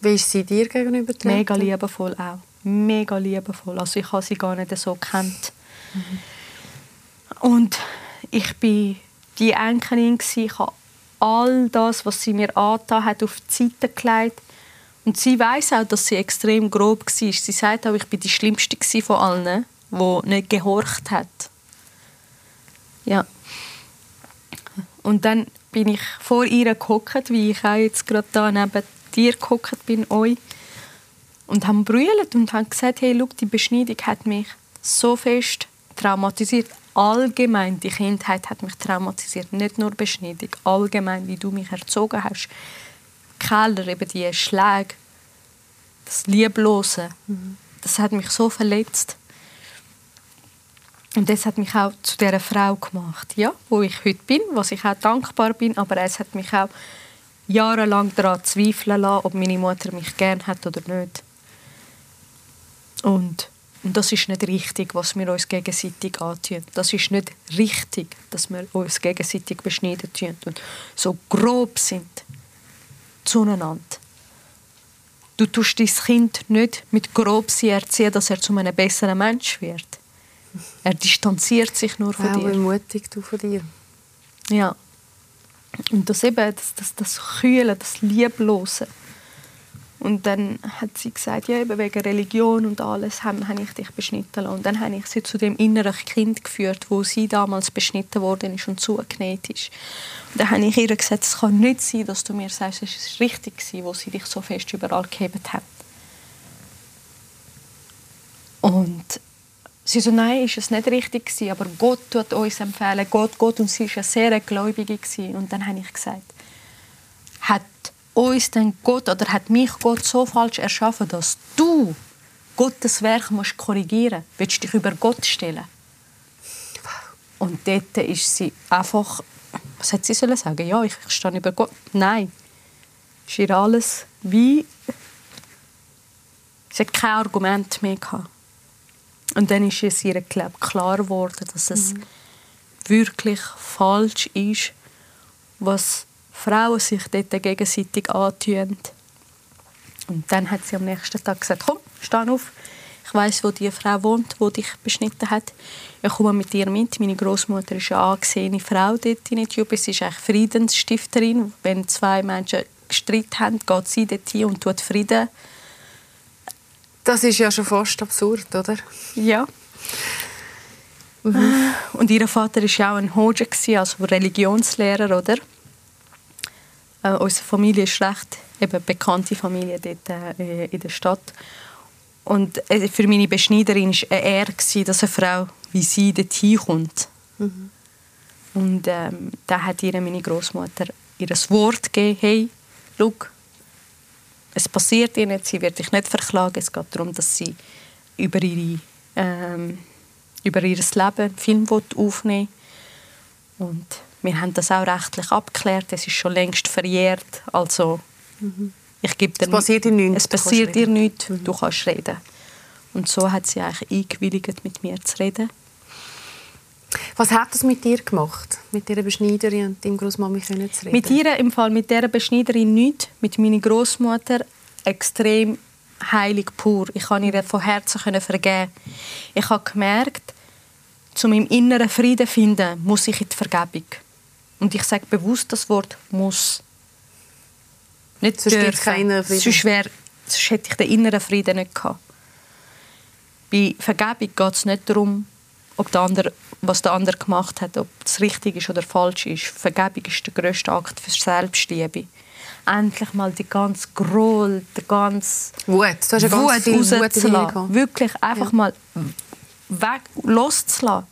Wie ist sie dir gegenüber treten? Mega liebevoll auch. Mega liebevoll. Also ich habe sie gar nicht so kennt. Mhm. Und ich bin die Enkelin ich habe all das, was sie mir angetan hat, auf die Seite gelegt. Und sie weiß auch, dass sie extrem grob war. Sie sagt auch, ich bin die Schlimmste von allen, die nicht gehorcht hat. Ja. Und dann bin ich vor ihr gehockt, wie ich auch jetzt gerade da neben dir gehockt bin, euch. Und haben brüllt und haben gesagt, hey, schau, die Beschneidung hat mich so fest traumatisiert allgemein, die Kindheit hat mich traumatisiert. Nicht nur Beschneidung, allgemein, wie du mich erzogen hast. Keller, eben die Schläge, das Lieblose, mhm. das hat mich so verletzt. Und das hat mich auch zu dieser Frau gemacht, ja, wo ich heute bin, was ich auch dankbar bin, aber es hat mich auch jahrelang daran zweifeln lassen, ob meine Mutter mich gern hat oder nicht. Und und das ist nicht richtig, was wir uns gegenseitig antun. Das ist nicht richtig, dass wir uns gegenseitig beschneiden tun und so grob sind zueinander. Du tust dein Kind nicht mit grob sie erziehen, dass er zu einem besseren Mensch wird. Er distanziert sich nur von wow, dir. Wie mutig du von dir. Ja. Und das eben, das, das, das Kühle, das Lieblose, und dann hat sie gesagt, ja, eben wegen Religion und alles habe ich dich beschnitten lassen. Und dann habe ich sie zu dem inneren Kind geführt, wo sie damals beschnitten worden ist und zugenäht ist. Und dann habe ich ihr gesagt, es kann nicht sein, dass du mir sagst, es war richtig, wo sie dich so fest überall gehebt hat. Und sie so, nein, ist es nicht richtig gewesen, aber Gott tut uns empfehlen, Gott, Gott. Und sie war eine sehr Gläubige. Gewesen. Und dann habe ich gesagt, hat uns denn Gott oder hat mich Gott so falsch erschaffen, dass du Gottes Werk musst korrigieren musst? Willst du dich über Gott stellen? Und dort ist sie einfach, was hat sie sollen sagen? Ja, ich stehe über Gott. Nein, ist ihr alles wie, sie hat kein Argument mehr gehabt. Und dann ist es ihr glaub, klar geworden, dass es mhm. wirklich falsch ist, was Frauen sich dort gegenseitig antun. Und dann hat sie am nächsten Tag gesagt, komm, steh auf. Ich weiß, wo die Frau wohnt, die dich beschnitten hat. Ich komme mit ihr mit. Meine Großmutter ist eine angesehene Frau dort in Äthiopien. Sie ist eigentlich Friedensstifterin. Wenn zwei Menschen gestritten haben, geht sie dort hin und tut Frieden. Das ist ja schon fast absurd, oder? Ja. Mhm. Und ihr Vater war ja auch ein Hoja, also Religionslehrer, oder? Äh, unsere Familie ist recht eben bekannte Familie dort äh, in der Stadt. Und äh, für meine Beschneiderin war eine Ehre, dass eine Frau wie sie dorthin kommt. Mhm. Und ähm, da hat ihr meine Großmutter ihr Wort gegeben, hey, schau, es passiert ihr nicht, sie wird dich nicht verklagen. Es geht darum, dass sie über, ihre, ähm, über ihr Leben einen Film aufnehmen will. Und wir haben das auch rechtlich abgeklärt. Es ist schon längst verjährt. Also, mhm. ich gebe dir, es passiert dir nichts. Es passiert dir nichts. Mhm. Du kannst reden. Und so hat sie eigentlich eingewilligt, mit mir zu reden. Was hat das mit dir gemacht, mit dieser Beschneiderin und deinem Großmami zu reden? Mit ihr im Fall, mit dieser Beschneiderin nicht. Mit meiner Großmutter extrem heilig pur. Ich kann ihr von Herzen vergeben. Ich habe gemerkt, zu meinem inneren Frieden zu finden, muss ich in die Vergebung. Und ich sage bewusst das Wort muss. Nicht sonst dürfen. Keinen Frieden. Sonst, wär, sonst hätte ich den inneren Frieden nicht gehabt. Bei Vergebung geht es nicht darum, ob der andere, was der andere gemacht hat, ob es richtig ist oder falsch ist. Vergebung ist der grösste Akt für Selbstliebe. Endlich mal die ganze Groll, die ganze Wut, du hast ja Wut rauszulassen. Wirklich einfach ja. mal weg, loszulassen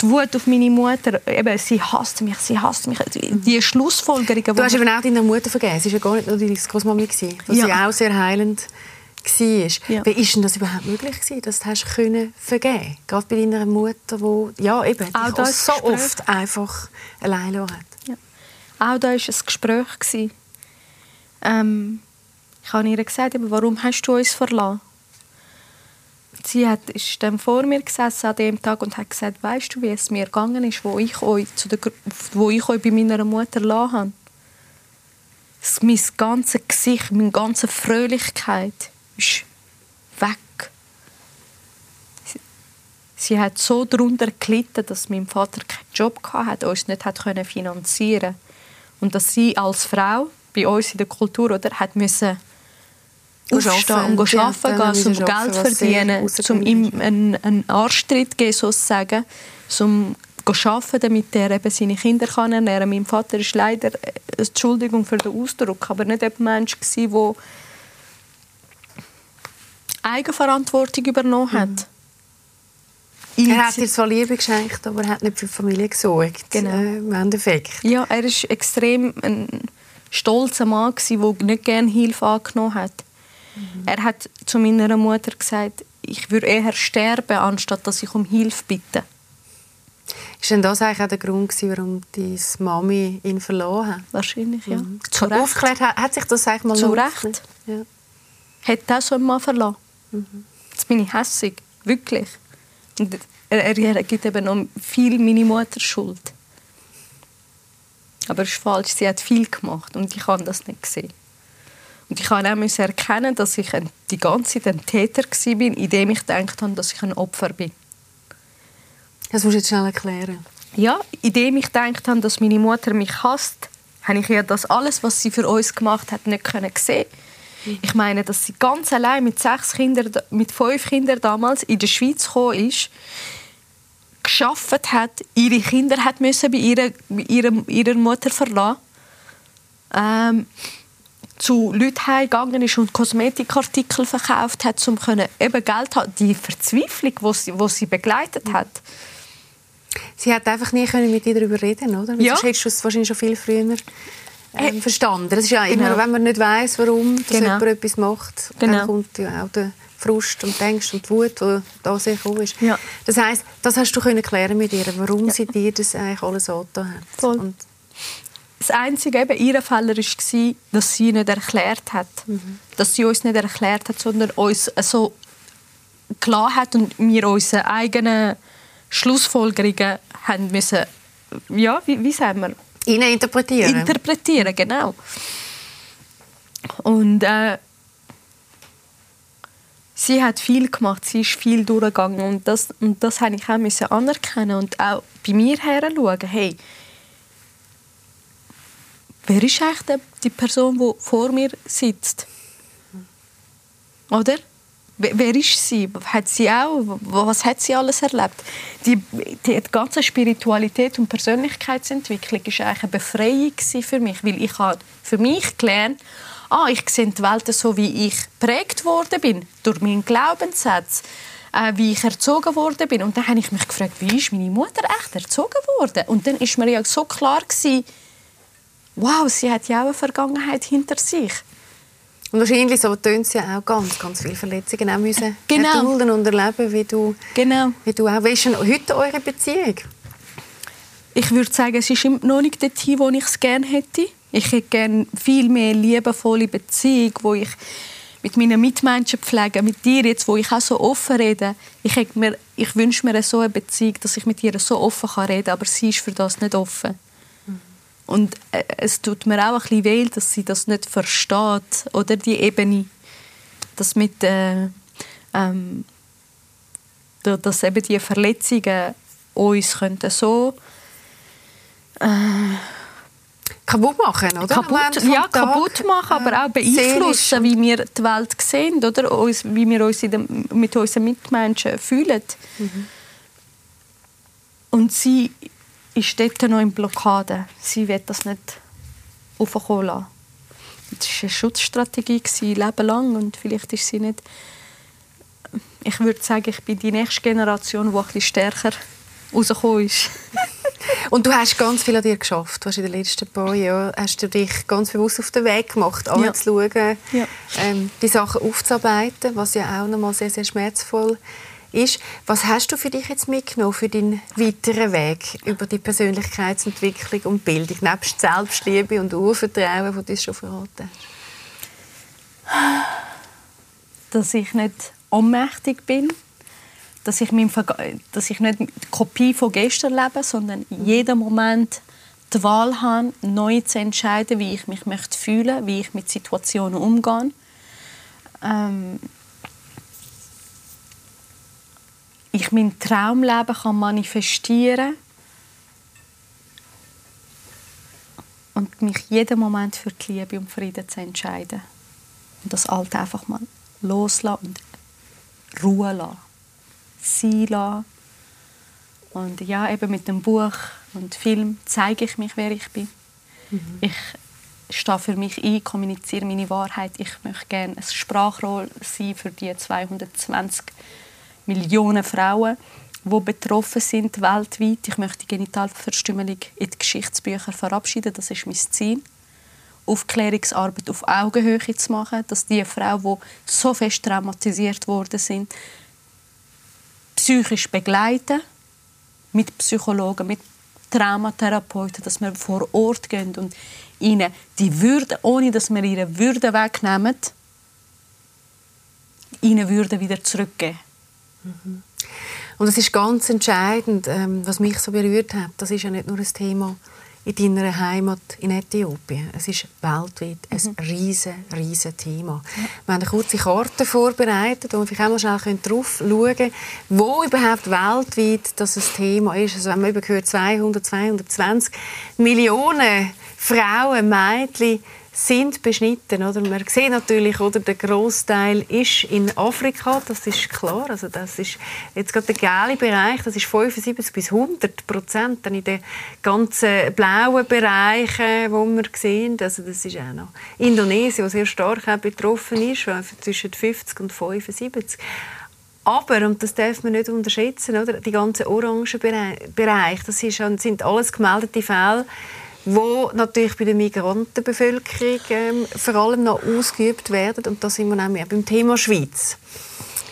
die Wut auf meine Mutter, eben, sie hasst mich, sie hasst mich. Die Schlussfolgerungen... Du hast eben auch deiner Mutter vergessen. Sie war ja gar nicht nur deine Großmami, die ja. sie auch sehr heilend war. Ja. Wie ist denn das überhaupt möglich gewesen, dass du hast können vergeben Gerade bei deiner Mutter, wo ja eben auch dich so Gespräch. oft einfach allein hat. Ja. Auch da war ein Gespräch. Ähm, ich habe ihr gesagt, warum hast du uns verlassen? Sie hat, ist dann vor mir gesessen an dem Tag und hat gesagt, weißt du, wie es mir gegangen ist, wo ich euch, zu der, wo ich euch bei meiner Mutter lassen habe? Mein ganzes Gesicht, meine ganze Fröhlichkeit ist weg. Sie, sie hat so darunter gelitten, dass mein Vater keinen Job hatte, uns nicht hat finanzieren und dass sie als Frau bei uns in der Kultur oder hat müssen aufstehen und arbeiten gehen, um Geld zu verdienen, um ihm einen, einen Arschtritt geben, sozusagen, um zu arbeiten, damit er eben seine Kinder kann ernähren kann. Mein Vater ist leider, äh, Entschuldigung für den Ausdruck, aber nicht ein Mensch der Eigenverantwortung übernommen hat. Mhm. Er hat dir zwar Liebe geschenkt, aber er hat nicht für die Familie gesorgt. Genau. Äh, Im Endeffekt. Ja, er war extrem ein stolzer Mann, der nicht gerne Hilfe angenommen hat. Mhm. Er hat zu meiner Mutter gesagt, ich würde eher sterben, anstatt dass ich um Hilfe bitte. Ist denn das eigentlich auch der Grund, warum deine Mami ihn verloren hat? Wahrscheinlich, ja. Mhm. Zu Recht. Aufgeklärt hat, hat sich das eigentlich mal Zu Recht. Ja. Hat auch so einen Mann verloren. Mhm. Jetzt bin ich hässig. Wirklich. Und er, er gibt eben noch viel meine Mutter Schuld. Aber es ist falsch. Sie hat viel gemacht und ich habe das nicht gesehen. Und ich musste auch erkennen, dass ich die ganze Zeit ein Täter war, indem ich gedacht habe, dass ich ein Opfer bin. Das musst du jetzt schnell erklären. Ja, indem ich gedacht habe, dass meine Mutter mich hasst, habe ich ja das alles, was sie für uns gemacht hat, nicht sehen mhm. Ich meine, dass sie ganz allein mit sechs Kindern, mit fünf Kindern damals in der Schweiz gekommen ist, geschafft hat, ihre Kinder hat müssen bei ihrer, bei ihrer, ihrer Mutter verlassen. Ähm, zu Leuten heimgegangen ist und Kosmetikartikel verkauft hat, um eben Geld zu haben. Die Verzweiflung, die sie, die sie begleitet hat. Sie hat einfach nie mit dir darüber reden, oder? Ja. Sonst hättest du es wahrscheinlich schon viel früher ähm, verstanden. Das ist ja immer, genau. wenn man nicht weiß, warum dass genau. jemand etwas macht, genau. dann kommt ja auch der Frust und Angst und die Wut, die da sehr gekommen ist. Ja. Das heisst, das hast du können klären mit ihr, warum ja. sie dir das eigentlich alles angetan hat. Voll. Und das einzige eben ihrer Fehler war, dass sie nicht erklärt hat. Mhm. Dass sie uns nicht erklärt hat, sondern uns so klar hat und wir unsere eigenen Schlussfolgerungen haben müssen, ja, wie, wie sagen wir? Ihnen interpretieren. Interpretieren, genau. Und äh, sie hat viel gemacht, sie ist viel durchgegangen und das, und das habe ich auch müssen anerkennen und auch bei mir her schauen, hey, wer ist eigentlich die Person, die vor mir sitzt? Oder? Wer ist sie? Hat sie auch? Was hat sie alles erlebt? Die, die ganze Spiritualität und Persönlichkeitsentwicklung war eigentlich eine Befreiung für mich, weil ich habe für mich gelernt, ah, ich sehe die Welt so, wie ich geprägt worden bin, durch meinen Glaubenssatz, äh, wie ich erzogen worden bin. Und dann habe ich mich gefragt, wie ist meine Mutter echt erzogen worden? Und dann ist mir ja so klar gewesen, wow, sie hat ja auch eine Vergangenheit hinter sich. Und wahrscheinlich so tönt sie auch ganz, ganz viele Verletzungen auch müssen genau. erdulden und erleben, wie du, genau. wie du auch. Wie ist denn heute eure Beziehung? Ich würde sagen, es ist noch nicht der Team, wo ich es gerne hätte. Ich hätte gerne viel mehr liebevolle Beziehung, wo ich mit meinen Mitmenschen pflege, mit dir jetzt, wo ich auch so offen rede. Ich, mir, ich wünsche mir so eine Beziehung, dass ich mit ihr so offen reden kann, aber sie ist für das nicht offen. Und äh, es tut mir auch ein bisschen weh, dass sie das nicht versteht, oder die Ebene, dass mit äh, ähm, dass eben die Verletzungen uns könnten so äh, kaputt machen, oder? Kaputt, ja, kaputt machen, aber auch beeinflussen, wie wir die Welt sehen, oder? wie wir uns mit unseren Mitmenschen fühlen. Mhm. Und sie ist dort noch in Blockade. Sie will das nicht aufkommen lassen. Das war eine Schutzstrategie, lebenlang. Und vielleicht ist sie nicht... Ich würde sagen, ich bin die nächste Generation, die ein bisschen stärker rausgekommen ist. Und du hast ganz viel an dir geschafft. Du hast in den letzten paar Jahren hast du dich ganz bewusst auf den Weg gemacht, anzuschauen, ja. ähm, die Sachen aufzuarbeiten, was ja auch nochmal sehr, sehr schmerzvoll ist. Was hast du für dich jetzt mitgenommen für deinen weiteren Weg über die Persönlichkeitsentwicklung und Bildung, nebst Selbstliebe und Urvertrauen, das du schon verraten hast? Dass ich nicht ohnmächtig bin, dass ich, mein dass ich nicht die Kopie von gestern lebe, sondern in jedem Moment die Wahl habe, neu zu entscheiden, wie ich mich möchte fühlen, wie ich mit Situationen umgehe. Ähm, ich mein Traumleben kann manifestieren und mich jeden Moment für die Liebe und Frieden zu entscheiden. Und das Alte einfach mal loslassen und Ruhe lassen sein lassen. Und ja, eben mit dem Buch und Film zeige ich mich, wer ich bin. Mhm. Ich stehe für mich ein, kommuniziere meine Wahrheit. Ich möchte gerne ein Sprachrohr sein für die 220 Millionen Frauen, die betroffen sind weltweit. Ich möchte die Genitalverstümmelung in die Geschichtsbücher verabschieden. Das ist mein Ziel. Aufklärungsarbeit auf Augenhöhe zu machen, dass die Frauen, die so fest traumatisiert worden sind, psychisch begleiten mit Psychologen, mit Traumatherapeuten, dass wir vor Ort gehen und ihnen die Würde, ohne dass wir ihre Würde wegnehmen, ihnen Würde wieder zurückgeben. Mhm. Und das ist ganz entscheidend, ähm, was mich so berührt hat. Das ist ja nicht nur ein Thema in deiner Heimat in Äthiopien. Es ist weltweit ein mhm. riesen, riesen Thema. Ja. Wir haben eine kurze Karte vorbereitet, wo wir auch mal schnell drauf schauen können, wo überhaupt weltweit das ein Thema ist. Also wenn man über 200, 220 Millionen Frauen, Mädchen sind beschnitten. Oder? Man sieht natürlich, oder, der Großteil ist in Afrika, das ist klar. Also das ist jetzt gerade der gelbe Bereich, das ist 75 bis 100 Prozent. Dann in den ganzen blauen Bereichen, wo wir sehen, also das ist auch noch Indonesien, wo sehr stark betroffen ist, zwischen 50 und 75. Aber, und das darf man nicht unterschätzen, oder? die ganzen orangen Bereiche, das sind alles gemeldete Fälle, wo natürlich bei der Migrantenbevölkerung ähm, vor allem noch ausgeübt werden. Und da sind wir nämlich beim Thema Schweiz.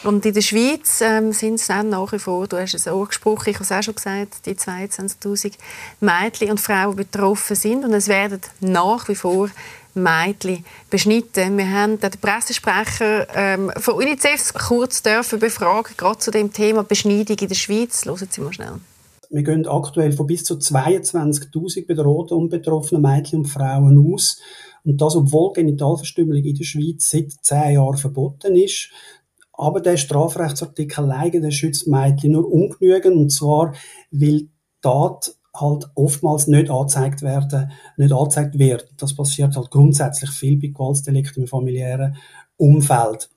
Und in der Schweiz ähm, sind es dann nach wie vor, du hast es angesprochen, ich habe es auch schon gesagt, die 22'000 Mädchen und Frauen betroffen sind. Und es werden nach wie vor Mädchen beschnitten. Wir haben den Pressesprecher ähm, von UNICEF kurz dürfen befragen, gerade zu dem Thema Beschneidung in der Schweiz. Hören Sie mal schnell. Wir gehen aktuell von bis zu 22.000 bedrohten und betroffenen Mädchen und Frauen aus. Und das, obwohl Genitalverstümmelung in der Schweiz seit zehn Jahren verboten ist. Aber der Strafrechtsartikel alleine, der schützt Mädchen nur ungenügend. Und zwar, weil Tat halt oftmals nicht angezeigt werden, nicht angezeigt wird. Das passiert halt grundsätzlich viel bei Gewaltdelikten im familiären Umfeld.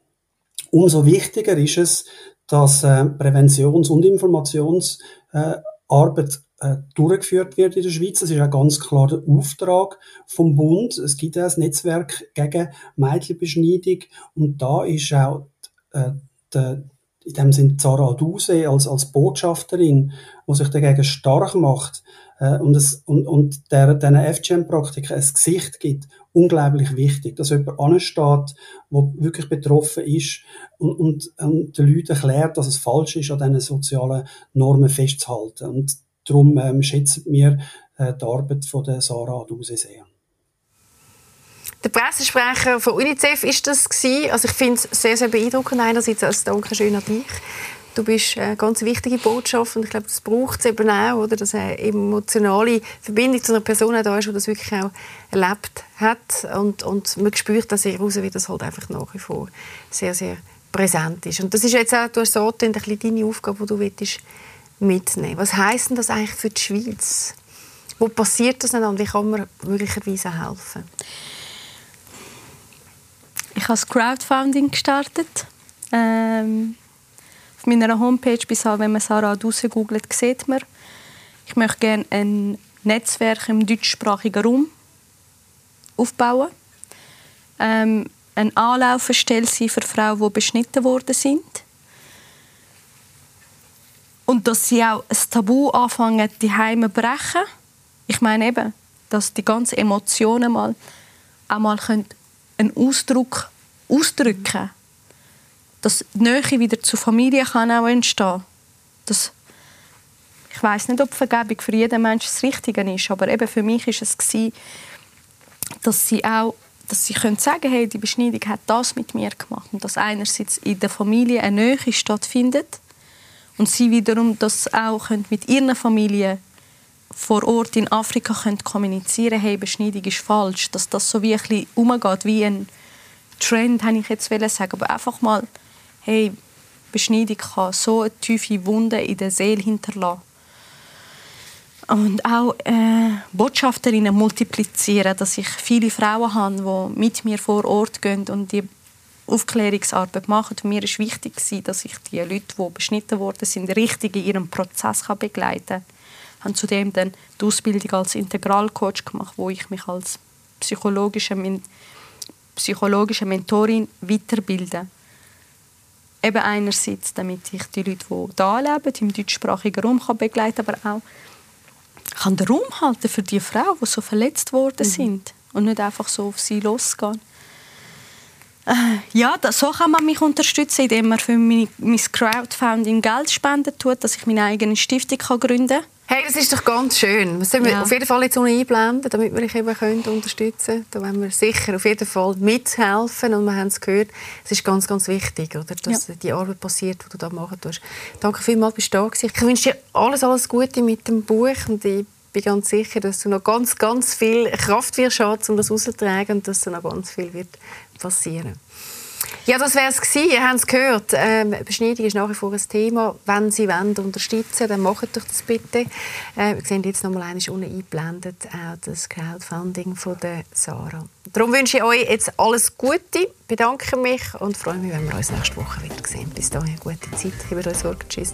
Umso wichtiger ist es, dass äh, Präventions- und Informations- äh, Arbeit äh, durchgeführt wird in der Schweiz. Das ist auch ganz klar der Auftrag vom Bund. Es gibt ja ein Netzwerk gegen Mädchenbeschneidung und da ist auch äh, der, in dem Sinne Zara Duse als, als Botschafterin, die sich dagegen stark macht äh, und, es, und, und der, diesen FGM-Praktiken ein Gesicht gibt, unglaublich wichtig, dass jemand ansteht, der wirklich betroffen ist und, und, und den Leuten erklärt, dass es falsch ist, an diesen sozialen Normen festzuhalten. Und darum ähm, schätzen wir äh, die Arbeit von der Sarah Duse sehr. Der Pressesprecher von UNICEF ist das gewesen. Also ich finde es sehr, sehr beeindruckend einerseits als Dankeschön an dich. Du bist eine ganz wichtige Botschaft und ich glaube, das braucht es eben auch, oder? dass eine emotionale Verbindung zu einer Person da ist, die das wirklich auch erlebt hat und, und man spürt das sehr raus, wie das halt einfach nach wie vor sehr, sehr präsent ist. Und das ist jetzt auch, du hast gesagt, ein bisschen deine Aufgabe, die du willst mitnehmen Was heisst denn das eigentlich für die Schweiz? Wo passiert das denn und wie kann man möglicherweise helfen? Ich habe das Crowdfunding gestartet. Ähm, auf meiner Homepage, bis halt, wenn man Sarah Dusse googelt, sieht man, ich möchte gerne ein Netzwerk im deutschsprachigen Raum aufbauen. Ähm, eine Anlaufstelle sein für Frauen, die beschnitten worden sind. Und dass sie auch ein Tabu anfangen, die Heime brechen. Ich meine eben, dass die ganzen Emotionen mal auch mal einen Ausdruck ausdrücken dass die Nähe wieder zur Familie kann auch entstehen. Das ich weiß nicht, ob Vergebung für jeden Menschen das Richtige ist, aber eben für mich ist es gewesen, dass sie auch dass sie können sagen hey, die Beschneidung hat das mit mir gemacht. Und dass einerseits in der Familie eine Nähe stattfindet und sie wiederum das auch mit ihren Familien vor Ort in Afrika können kommunizieren hey, Beschneidung ist falsch, dass das so wie ein bisschen umgeht, wie ein Trend, habe ich jetzt sagen, aber einfach mal, hey, Beschneidung kann so eine tiefe Wunde in der Seele hinterlassen und auch äh, Botschafterinnen multiplizieren, dass ich viele Frauen habe, die mit mir vor Ort gehen und die Aufklärungsarbeit machen. Und mir ist wichtig, dass ich die Leute, die beschnitten worden sind, richtig in ihrem Prozess begleiten kann. Ich habe zudem dann die Ausbildung als Integralcoach gemacht, wo ich mich als psychologische, psychologische Mentorin weiterbilde. Eben einerseits, damit ich die Leute, die hier leben, im deutschsprachigen Raum begleiten kann, aber auch kann den Raum halten für die Frauen, die so verletzt worden mhm. sind und nicht einfach so auf sie losgehen. Äh, ja, so kann man mich unterstützen, indem man für mein, Crowdfunding Geld spenden tut, dass ich meine eigene Stiftung kann gründen kann. Hey, das ist doch ganz schön. Das sollen wir ja. auf jeden Fall jetzt einblenden, damit wir dich eben können unterstützen können. Da wollen wir sicher auf jeden Fall mithelfen. Und wir haben es gehört, es ist ganz, ganz wichtig, oder, dass ja. die Arbeit passiert, die du da machen tust. Danke vielmals, bist du da gewesen. Ich wünsche dir alles, alles Gute mit dem Buch und ich bin ganz sicher, dass du noch ganz, ganz viel Kraft wirst haben, um das rauszutragen und dass da noch ganz viel wird passieren ja, das wäre es gewesen. Ihr habt es gehört. Ähm, Beschneidung ist nach wie vor ein Thema. Wenn Sie wollen, unterstützen dann macht doch das bitte. Äh, wir sehen jetzt noch mal unten eingeblendet auch das Crowdfunding von der Sarah. Darum wünsche ich euch jetzt alles Gute, bedanke mich und freue mich, wenn wir uns nächste Woche wieder sehen. Bis dahin, gute Zeit. Ich würde euch sagen, tschüss